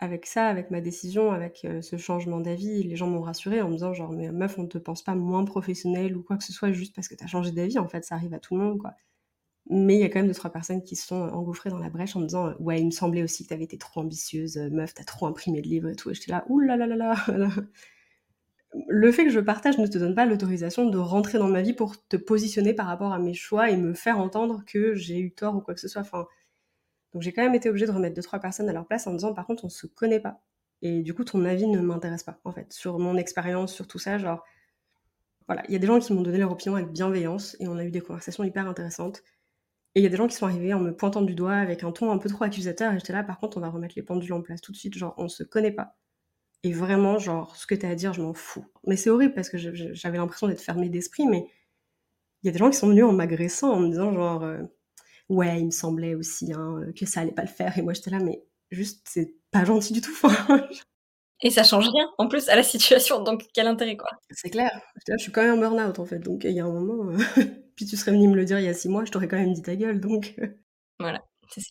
avec ça, avec ma décision, avec ce changement d'avis. Les gens m'ont rassuré en me disant genre, mais meuf, on ne te pense pas moins professionnel ou quoi que ce soit juste parce que tu as changé d'avis. En fait, ça arrive à tout le monde, quoi. Mais il y a quand même deux, trois personnes qui se sont engouffrées dans la brèche en me disant Ouais, il me semblait aussi que tu avais été trop ambitieuse, euh, meuf, t'as trop imprimé de livres et tout. Et j'étais là Ouh là là là Le fait que je partage ne te donne pas l'autorisation de rentrer dans ma vie pour te positionner par rapport à mes choix et me faire entendre que j'ai eu tort ou quoi que ce soit. Donc j'ai quand même été obligée de remettre deux, trois personnes à leur place en disant Par contre, on se connaît pas. Et du coup, ton avis ne m'intéresse pas, en fait, sur mon expérience, sur tout ça. Genre, voilà, il y a des gens qui m'ont donné leur opinion avec bienveillance et on a eu des conversations hyper intéressantes. Et il y a des gens qui sont arrivés en me pointant du doigt avec un ton un peu trop accusateur. Et j'étais là, par contre, on va remettre les pendules en place tout de suite. Genre, on se connaît pas. Et vraiment, genre, ce que tu as à dire, je m'en fous. Mais c'est horrible parce que j'avais l'impression d'être fermée d'esprit. Mais il y a des gens qui sont venus en m'agressant, en me disant, genre, euh, ouais, il me semblait aussi hein, que ça allait pas le faire. Et moi, j'étais là, mais juste, c'est pas gentil du tout. Et ça change rien, en plus, à la situation. Donc, quel intérêt, quoi. C'est clair. Je suis quand même en burn-out, en fait. Donc, il y a un moment. Euh, puis tu serais venu me le dire il y a six mois, je t'aurais quand même dit ta gueule. Donc. Euh. Voilà, c'est ça.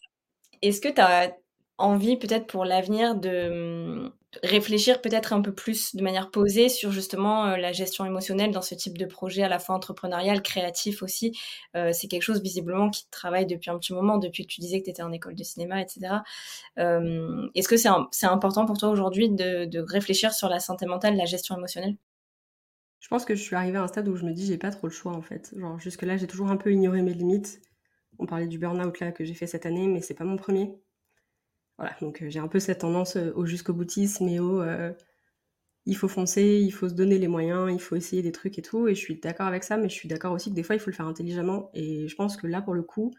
Est-ce que tu as envie, peut-être pour l'avenir, de hum, réfléchir peut-être un peu plus de manière posée sur justement euh, la gestion émotionnelle dans ce type de projet à la fois entrepreneurial, créatif aussi. c'est quelque chose visiblement qui travaille depuis un petit moment, depuis que tu disais que tu étais en école de cinéma, etc. Est-ce que c'est important pour toi aujourd'hui de, de, réfléchir sur la santé mentale, la gestion émotionnelle? Je pense que je suis arrivée à un stade où je me dis j'ai pas trop le choix en fait. Genre jusque-là, j'ai toujours un peu ignoré mes limites. On parlait du burn-out là que j'ai fait cette année, mais c'est pas mon premier. Voilà, donc euh, j'ai un peu cette tendance euh, au jusqu'au boutisme et au euh, il faut foncer, il faut se donner les moyens, il faut essayer des trucs et tout. Et je suis d'accord avec ça, mais je suis d'accord aussi que des fois il faut le faire intelligemment. Et je pense que là pour le coup,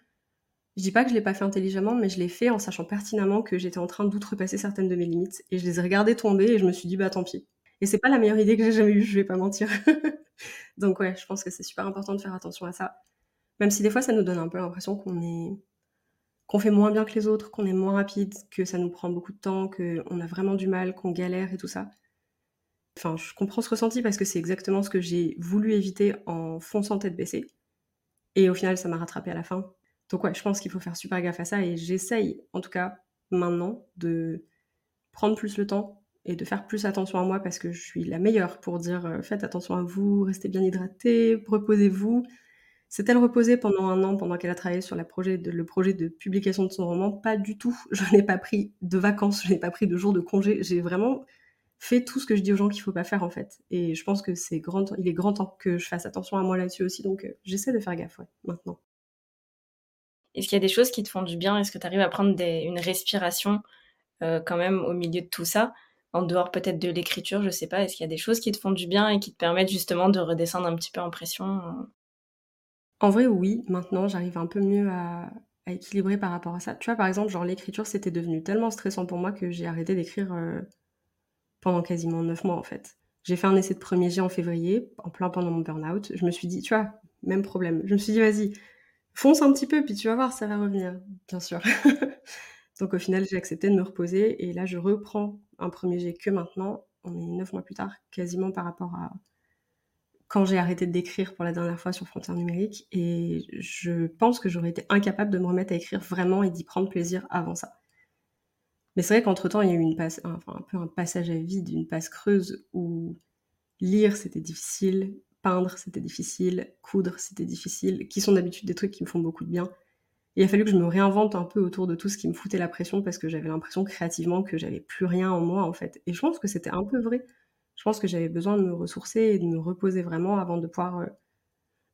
je dis pas que je l'ai pas fait intelligemment, mais je l'ai fait en sachant pertinemment que j'étais en train d'outrepasser certaines de mes limites. Et je les ai regardées tomber et je me suis dit bah tant pis. Et c'est pas la meilleure idée que j'ai jamais eue, je vais pas mentir. Donc ouais, je pense que c'est super important de faire attention à ça. Même si des fois ça nous donne un peu l'impression qu'on est qu'on fait moins bien que les autres, qu'on est moins rapide, que ça nous prend beaucoup de temps, qu'on a vraiment du mal, qu'on galère et tout ça. Enfin, je comprends ce ressenti parce que c'est exactement ce que j'ai voulu éviter en fonçant tête baissée. Et au final, ça m'a rattrapé à la fin. Donc ouais, je pense qu'il faut faire super gaffe à ça et j'essaye, en tout cas maintenant, de prendre plus le temps et de faire plus attention à moi parce que je suis la meilleure pour dire euh, faites attention à vous, restez bien hydraté, reposez-vous. C'est-elle reposée pendant un an, pendant qu'elle a travaillé sur le projet de publication de son roman? Pas du tout. Je n'ai pas pris de vacances, je n'ai pas pris de jours de congé. J'ai vraiment fait tout ce que je dis aux gens qu'il faut pas faire en fait. Et je pense que c'est grand, il est grand temps que je fasse attention à moi là-dessus aussi. Donc euh, j'essaie de faire gaffe, ouais, maintenant. Est-ce qu'il y a des choses qui te font du bien? Est-ce que tu arrives à prendre une respiration euh, quand même au milieu de tout ça? En dehors peut-être de l'écriture, je sais pas, est-ce qu'il y a des choses qui te font du bien et qui te permettent justement de redescendre un petit peu en pression? En vrai, oui. Maintenant, j'arrive un peu mieux à, équilibrer par rapport à ça. Tu vois, par exemple, genre l'écriture, c'était devenu tellement stressant pour moi que j'ai arrêté d'écrire euh, pendant quasiment neuf mois en fait. J'ai fait un essai de premier jet en février, en plein pendant mon burn-out. Je me suis dit, tu vois, même problème. Je me suis dit, vas-y, fonce un petit peu, puis tu vas voir, ça va revenir, bien sûr. Donc au final, j'ai accepté de me reposer et là, je reprends un premier jet que maintenant. On est neuf mois plus tard, quasiment par rapport à quand j'ai arrêté d'écrire pour la dernière fois sur Frontières numériques. Et je pense que j'aurais été incapable de me remettre à écrire vraiment et d'y prendre plaisir avant ça. Mais c'est vrai qu'entre-temps, il y a eu un peu un passage à vide, une passe creuse où lire, c'était difficile, peindre, c'était difficile, coudre, c'était difficile, qui sont d'habitude des trucs qui me font beaucoup de bien il a fallu que je me réinvente un peu autour de tout ce qui me foutait la pression parce que j'avais l'impression créativement que j'avais plus rien en moi en fait. Et je pense que c'était un peu vrai. Je pense que j'avais besoin de me ressourcer et de me reposer vraiment avant de pouvoir. Euh,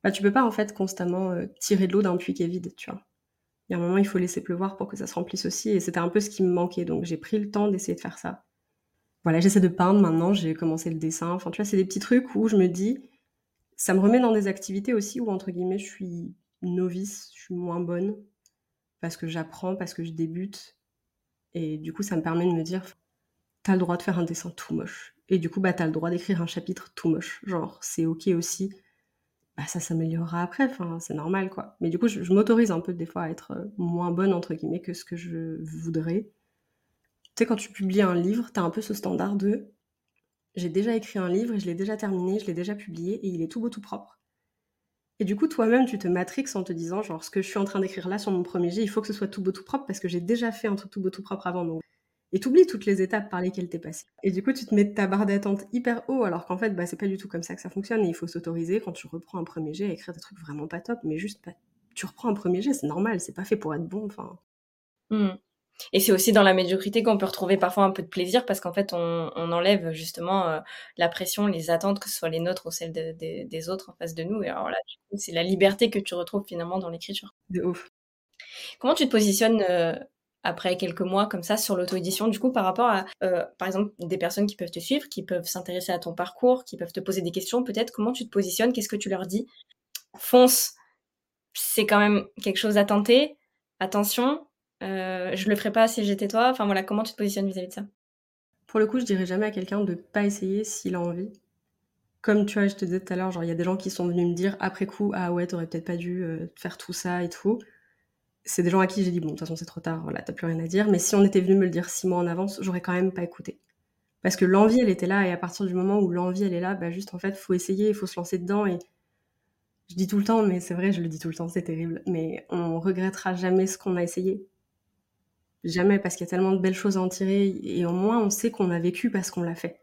bah, tu peux pas en fait constamment euh, tirer de l'eau d'un puits qui est vide, tu vois. Il y a un moment, il faut laisser pleuvoir pour que ça se remplisse aussi et c'était un peu ce qui me manquait. Donc j'ai pris le temps d'essayer de faire ça. voilà, j'essaie de peindre maintenant, j'ai commencé le dessin. Enfin, tu vois, c'est des petits trucs où je me dis, ça me remet dans des activités aussi où, entre guillemets, je suis novice, je suis moins bonne, parce que j'apprends, parce que je débute. Et du coup, ça me permet de me dire, t'as le droit de faire un dessin tout moche. Et du coup, bah, t'as le droit d'écrire un chapitre tout moche. Genre, c'est ok aussi. Bah, ça s'améliorera après, enfin, c'est normal, quoi. Mais du coup, je, m'autorise un peu des fois à être euh, moins bonne, entre guillemets, que ce que je voudrais. Tu sais, quand tu publies un livre, t'as un peu ce standard de j'ai déjà écrit un livre et je l'ai déjà terminé, je l'ai déjà publié et il est tout beau, tout propre. Et du coup, toi-même, tu te matrixes en te disant, genre, ce que je suis en train d'écrire là sur mon premier jet, il faut que ce soit tout beau, tout propre parce que j'ai déjà fait un truc tout beau, tout propre avant. Et t'oublies toutes les étapes par lesquelles t'es passé. Et du coup, tu te mets ta barre d'attente hyper haut, alors qu'en fait, bah, c'est pas du tout comme ça que ça fonctionne. Et il faut s'autoriser quand tu reprends un premier jet à écrire des trucs vraiment pas top, mais juste, tu reprends un premier jet, c'est normal, c'est pas fait pour être bon. Enfin. Mmh. Et c'est aussi dans la médiocrité qu'on peut retrouver parfois un peu de plaisir parce qu'en fait, on, enlève justement euh, la pression, les attentes, que ce soit les nôtres ou celles des autres en face de nous. Et alors là, c'est la liberté que tu retrouves finalement dans l'écriture. De ouf. Comment tu te positionnes euh, après quelques mois comme ça sur l'auto-édition, du coup, par rapport à, euh, par exemple, des personnes qui peuvent te suivre, qui peuvent s'intéresser à ton parcours, qui peuvent te poser des questions, peut-être, comment tu te positionnes, qu'est-ce que tu leur dis? Fonce, c'est quand même quelque chose à tenter, attention, euh, je le ferais pas si j'étais toi, enfin voilà, comment tu te positionnes vis-à-vis de ça? Pour le coup, je dirais jamais à quelqu'un de pas essayer s'il a envie. Comme tu vois, je te disais tout à l'heure, genre il y a des gens qui sont venus me dire après coup, ah ouais, t'aurais peut-être pas dû euh, faire tout ça et tout c'est des gens à qui j'ai dit, bon, de toute façon, c'est trop tard, voilà, t'as plus rien à dire. Mais si on était venu me le dire six mois en avance, j'aurais quand même pas écouté. Parce que l'envie, elle était là, et à partir du moment où l'envie, elle est là, bah juste, en fait, faut essayer, il faut se lancer dedans. Et je dis tout le temps, mais c'est vrai, je le dis tout le temps, c'est terrible. Mais on regrettera jamais ce qu'on a essayé. Jamais, parce qu'il y a tellement de belles choses à en tirer, et au moins, on sait qu'on a vécu parce qu'on l'a fait.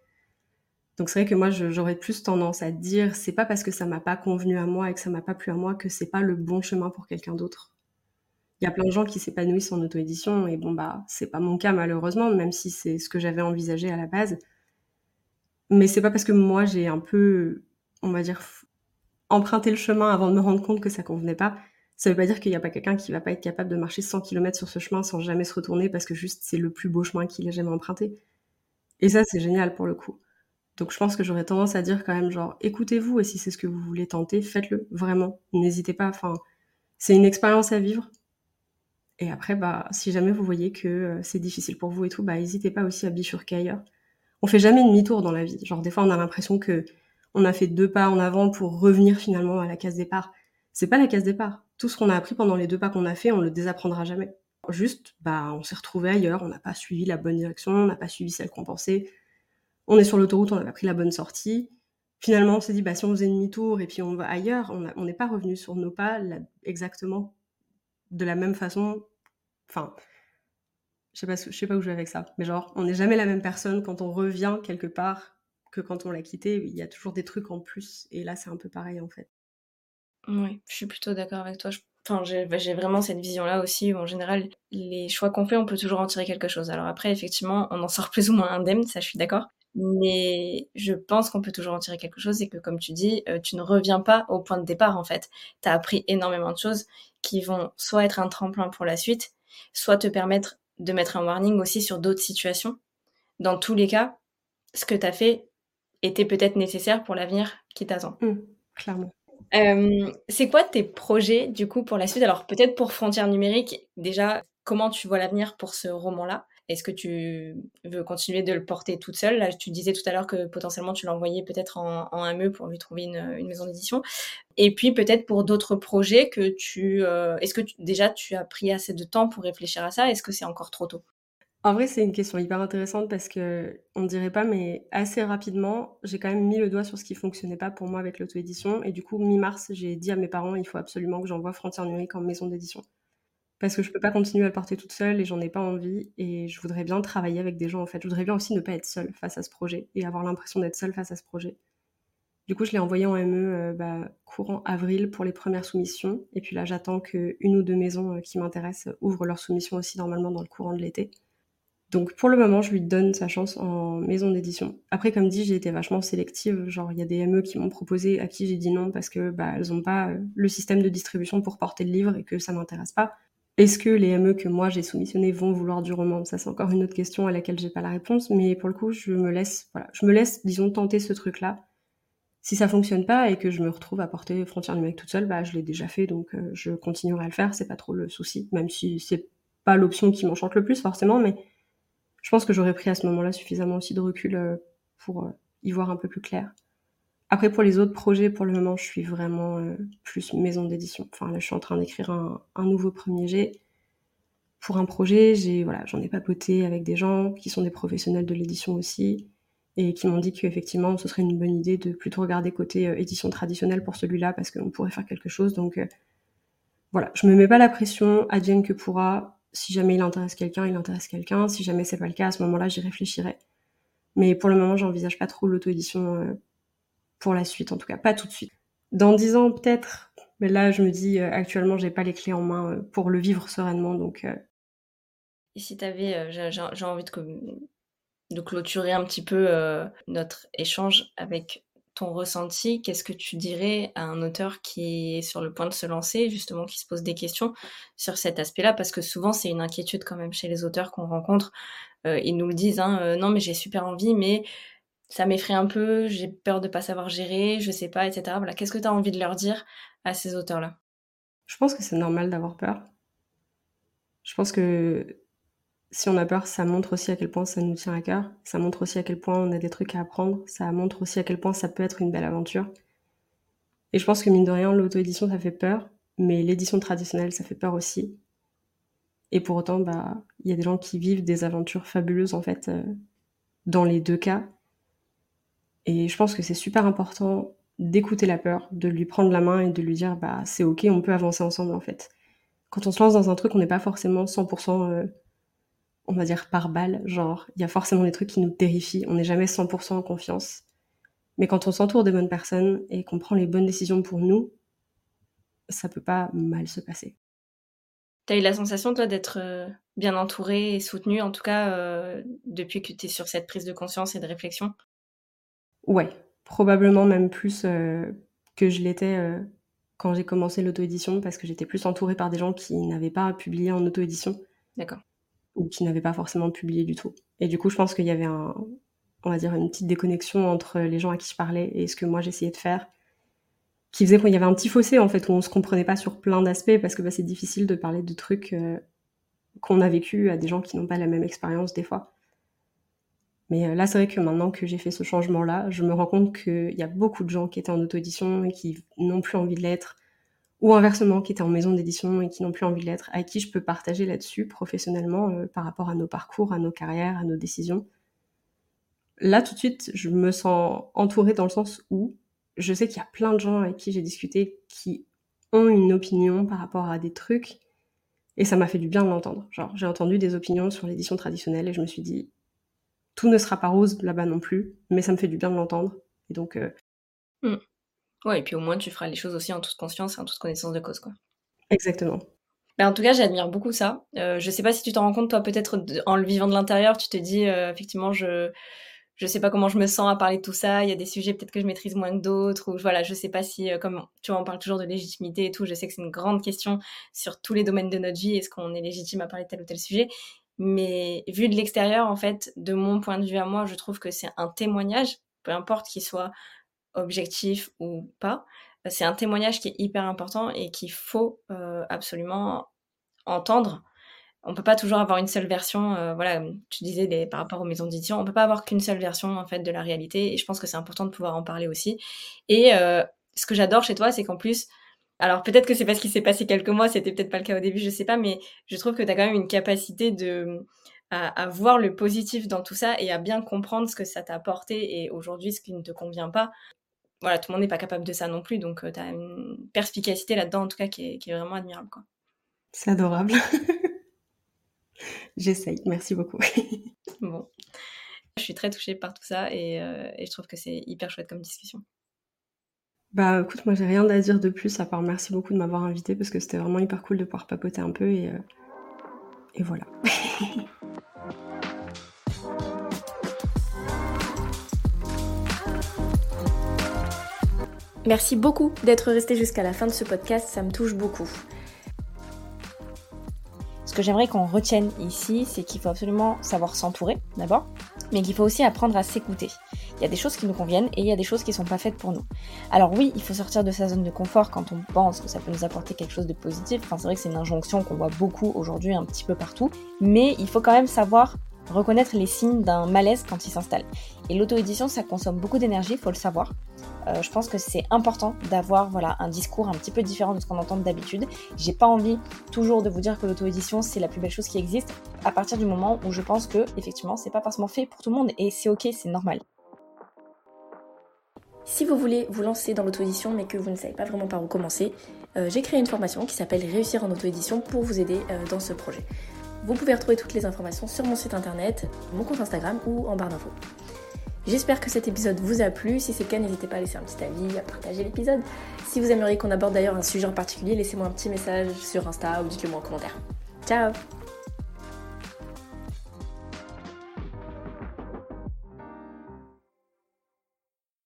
Donc c'est vrai que moi, j'aurais plus tendance à dire, c'est pas parce que ça m'a pas convenu à moi et que ça m'a pas plu à moi que c'est pas le bon chemin pour quelqu'un d'autre il y a plein de gens qui s'épanouissent en auto-édition et bon bah c'est pas mon cas malheureusement même si c'est ce que j'avais envisagé à la base. Mais c'est pas parce que moi j'ai un peu on va dire emprunté le chemin avant de me rendre compte que ça convenait pas ça veut pas dire qu'il n'y a pas quelqu'un qui va pas être capable de marcher 100 km sur ce chemin sans jamais se retourner parce que juste c'est le plus beau chemin qu'il ait jamais emprunté. Et ça c'est génial pour le coup. Donc je pense que j'aurais tendance à dire quand même genre écoutez-vous et si c'est ce que vous voulez tenter faites-le. Vraiment n'hésitez pas. Enfin c'est une expérience à vivre et après, bah, si jamais vous voyez que euh, c'est difficile pour vous et tout, bah, n'hésitez pas aussi à bifurquer ailleurs. On fait jamais demi-tour dans la vie. Genre, des fois, on a l'impression que on a fait deux pas en avant pour revenir finalement à la case départ. C'est pas la case départ. Tout ce qu'on a appris pendant les deux pas qu'on a fait, on le désapprendra jamais. Juste, bah, on s'est retrouvé ailleurs, on n'a pas suivi la bonne direction, on n'a pas suivi celle qu'on pensait. On est sur l'autoroute, on n'a pas pris la bonne sortie. Finalement, on s'est dit, bah, si on faisait demi-tour et puis on va ailleurs, on n'est pas revenu sur nos pas exactement de la même façon. Enfin, je sais pas, je sais pas où je vais avec ça, mais genre, on n'est jamais la même personne quand on revient quelque part que quand on l'a quitté. Il y a toujours des trucs en plus, et là, c'est un peu pareil en fait. Oui, je suis plutôt d'accord avec toi. Enfin, bah, j'ai vraiment cette vision-là aussi, en général, les choix qu'on fait, on peut toujours en tirer quelque chose. Alors après, effectivement, on en sort plus ou moins indemne, ça je suis d'accord. Mais je pense qu'on peut toujours en tirer quelque chose et que, comme tu dis, euh, tu ne reviens pas au point de départ, en fait. Tu as appris énormément de choses qui vont soit être un tremplin pour la suite, soit te permettre de mettre un warning aussi sur d'autres situations. Dans tous les cas, ce que tu as fait était peut-être nécessaire pour l'avenir qui t'attend. Mmh, clairement. Euh, c'est quoi tes projets du coup pour la suite? Alors peut-être pour Frontières numériques, déjà, comment tu vois l'avenir pour ce roman-là? Est-ce que tu veux continuer de le porter toute seule? Là, tu disais tout à l'heure que potentiellement tu l'envoyais peut-être en, en, ME pour lui trouver une, maison d'édition. Et puis peut-être pour d'autres projets que tu... Euh, est-ce que déjà tu as pris assez de temps pour réfléchir à ça? Est-ce que c'est encore trop tôt? En vrai, c'est une question hyper intéressante parce que on ne dirait pas, mais assez rapidement, j'ai quand même mis le doigt sur ce qui fonctionnait pas pour moi avec l'auto-édition. Et du coup, mi-mars, j'ai dit à mes parents, il faut absolument que j'envoie Frontières numériques en maison d'édition parce que je peux pas continuer à le porter toute seule et j'en ai pas envie et je voudrais bien travailler avec des gens en fait. Je voudrais bien aussi ne pas être seule face à ce projet et avoir l'impression d'être seule face à ce projet. Du coup, je l'ai envoyé en ME euh, bah, courant avril pour les premières soumissions et puis là, j'attends que une ou deux maisons euh, qui m'intéressent ouvrent leur soumission aussi normalement dans le courant de l'été. Donc pour le moment, je lui donne sa chance en maison d'édition. Après, comme dit, j'ai été vachement sélective. Genre, il y a des ME qui m'ont proposé à qui j'ai dit non parce que bah, elles ont pas euh, le système de distribution pour porter le livre et que ça m'intéresse pas. Est-ce que les ME que moi j'ai soumissionnés vont vouloir du roman? Ça, c'est encore une autre question à laquelle j'ai pas la réponse. Mais pour le coup, je me laisse, voilà, je me laisse, disons, tenter ce truc-là. Si ça fonctionne pas et que je me retrouve à porter frontière numérique toute seule, bah je l'ai déjà fait, donc euh, je continuerai à le faire. C'est pas trop le souci, même si c'est pas l'option qui m'enchante le plus forcément, mais je pense que j'aurais pris à ce moment-là suffisamment aussi de recul euh, pour euh, y voir un peu plus clair. Après, pour les autres projets, pour le moment, je suis vraiment euh, plus maison d'édition. Enfin, là, je suis en train d'écrire un, nouveau premier jet. Pour un projet, j'ai voilà, j'en ai papoté avec des gens qui sont des professionnels de l'édition aussi et qui m'ont dit qu'effectivement, ce serait une bonne idée de plutôt regarder côté édition traditionnelle pour celui-là parce qu'on pourrait faire quelque chose. Donc voilà, je me mets pas la pression, advienne que pourra si jamais il intéresse quelqu'un, il intéresse quelqu'un. Si jamais c'est pas le cas, à ce moment-là, j'y réfléchirai. Mais pour le moment, j'envisage pas trop l'auto-édition euh, pour la suite, en tout cas pas tout de suite. Dans dix ans, peut-être. Mais là, je me dis, euh, actuellement, j'ai pas les clés en main euh, pour le vivre sereinement, donc. Et si t'avais, j'ai envie de, clôturer un petit peu notre échange avec ton ressenti, qu'est-ce que tu dirais à un auteur qui est sur le point de se lancer, justement, qui se pose des questions sur cet aspect-là? Parce que souvent, c'est une inquiétude quand même chez les auteurs qu'on rencontre. Euh, ils nous le disent, hein, euh, non, mais j'ai super envie, mais ça m'effraie un peu, j'ai peur de pas savoir gérer, je sais pas, etc. Voilà, qu'est-ce que tu as envie de leur dire à ces auteurs-là? Je pense que c'est normal d'avoir peur. Je pense que si on a peur, ça montre aussi à quel point ça nous tient à cœur. Ça montre aussi à quel point on a des trucs à apprendre. Ça montre aussi à quel point ça peut être une belle aventure. Et je pense que mine de rien, l'auto-édition, ça fait peur. Mais l'édition traditionnelle, ça fait peur aussi. Et pour autant, bah, il y a des gens qui vivent des aventures fabuleuses, en fait, euh, dans les deux cas. Et je pense que c'est super important d'écouter la peur, de lui prendre la main et de lui dire, bah, c'est ok, on peut avancer ensemble, en fait. Quand on se lance dans un truc, on n'est pas forcément 100% on va dire par balle, genre il y a forcément des trucs qui nous terrifient, on n'est jamais 100% en confiance. Mais quand on s'entoure des bonnes personnes et qu'on prend les bonnes décisions pour nous, ça peut pas mal se passer. T'as eu la sensation, toi, d'être euh, bien entourée et soutenue, en tout cas, euh, depuis que tu es sur cette prise de conscience et de réflexion? Ouais, probablement même plus euh, que je l'étais quand j'ai commencé l'auto-édition, parce que j'étais plus entourée par des gens qui n'avaient pas publié en auto-édition. D'accord ou qui n'avaient pas forcément publié du tout. Et du coup, je pense qu'il y avait un, on va dire une petite déconnexion entre les gens à qui je parlais et ce que moi j'essayais de faire, qui faisait qu'il y avait un petit fossé en fait où on se comprenait pas sur plein d'aspects parce que bah, c'est difficile de parler de trucs euh, qu'on a vécu à des gens qui n'ont pas la même expérience des fois. Mais euh, là, c'est vrai que maintenant que j'ai fait ce changement-là, je me rends compte qu'il y a beaucoup de gens qui étaient en auto-édition et qui n'ont plus envie de l'être, ou inversement qui étaient en maison d'édition et qui n'ont plus envie de l'être, à qui je peux partager là-dessus professionnellement euh, par rapport à nos parcours, à nos carrières, à nos décisions. Là, tout de suite, je me sens entourée dans le sens où je sais qu'il y a plein de gens avec qui j'ai discuté qui ont une opinion par rapport à des trucs et ça m'a fait du bien de l'entendre. Genre, j'ai entendu des opinions sur l'édition traditionnelle et je me suis dit, tout ne sera pas rose là-bas non plus, mais ça me fait du bien de l'entendre. Et donc, euh, mm. Ouais, et puis au moins tu feras les choses aussi en toute conscience et en toute connaissance de cause, quoi. Exactement. Ben, en tout cas, j'admire beaucoup ça. Euh, je sais pas si tu t'en rends compte, toi, peut-être en le vivant de l'intérieur, tu te dis, euh, effectivement, je je sais pas comment je me sens à parler de tout ça. Il y a des sujets peut-être que je maîtrise moins que d'autres, ou voilà, je sais pas si, euh, comme tu vois, on parle toujours de légitimité et tout. Je sais que c'est une grande question sur tous les domaines de notre vie. Est-ce qu'on est légitime à parler de tel ou tel sujet? Mais vu de l'extérieur, en fait, de mon point de vue à moi, je trouve que c'est un témoignage, peu importe qu'il soit objectif ou pas, c'est un témoignage qui est hyper important et qu'il faut euh, absolument entendre. On peut pas toujours avoir une seule version. Euh, voilà, tu disais par rapport aux maisons d'édition, on peut pas avoir qu'une seule version en fait de la réalité. Et je pense que c'est important de pouvoir en parler aussi. Et euh, ce que j'adore chez toi, c'est qu'en plus, alors peut-être que c'est parce qu'il s'est passé quelques mois, c'était peut-être pas le cas au début, je sais pas, mais je trouve que tu as quand même une capacité de à, à, voir le positif dans tout ça et à bien comprendre ce que ça t'a apporté et aujourd'hui ce qui ne te convient pas voilà, tout le monde n'est pas capable de ça non plus. Donc, euh, tu as une perspicacité là-dedans, en tout cas, qui est, vraiment admirable. Quoi. C'est adorable. J'essaye. Merci beaucoup. bon. Je suis très touchée par tout ça et, euh, et je trouve que c'est hyper chouette comme discussion. Bah écoute, moi j'ai rien à dire de plus à part merci beaucoup de m'avoir invité parce que c'était vraiment hyper cool de pouvoir papoter un peu et, euh, et voilà. Merci beaucoup d'être resté jusqu'à la fin de ce podcast, ça me touche beaucoup. ce que j'aimerais qu'on retienne ici, c'est qu'il faut absolument savoir s'entourer d'abord, mais qu'il faut aussi apprendre à s'écouter. Il y a des choses qui nous conviennent et il y a des choses qui ne sont pas faites pour nous. Alors oui, il faut sortir de sa zone de confort quand on pense que ça peut nous apporter quelque chose de positif. Enfin, c'est vrai que c'est une injonction qu'on voit beaucoup aujourd'hui un petit peu partout, mais il faut quand même savoir reconnaître les signes d'un malaise quand il s'installe. Et l'auto-édition, ça consomme beaucoup d'énergie, il faut le savoir. Euh, je pense que c'est important d'avoir voilà, un discours un petit peu différent de ce qu'on entend d'habitude. J'ai pas envie toujours de vous dire que l'auto-édition c'est la plus belle chose qui existe à partir du moment où je pense que effectivement c'est pas forcément fait pour tout le monde et c'est ok, c'est normal. Si vous voulez vous lancer dans l'auto-édition mais que vous ne savez pas vraiment par où commencer, euh, j'ai créé une formation qui s'appelle Réussir en auto-édition pour vous aider euh, dans ce projet. Vous pouvez retrouver toutes les informations sur mon site internet, mon compte Instagram ou en barre d'infos. J'espère que cet épisode vous a plu. Si c'est le cas, n'hésitez pas à laisser un petit avis, à partager l'épisode. Si vous aimeriez qu'on aborde d'ailleurs un sujet en particulier, laissez-moi un petit message sur Insta ou dites-le moi en commentaire. Ciao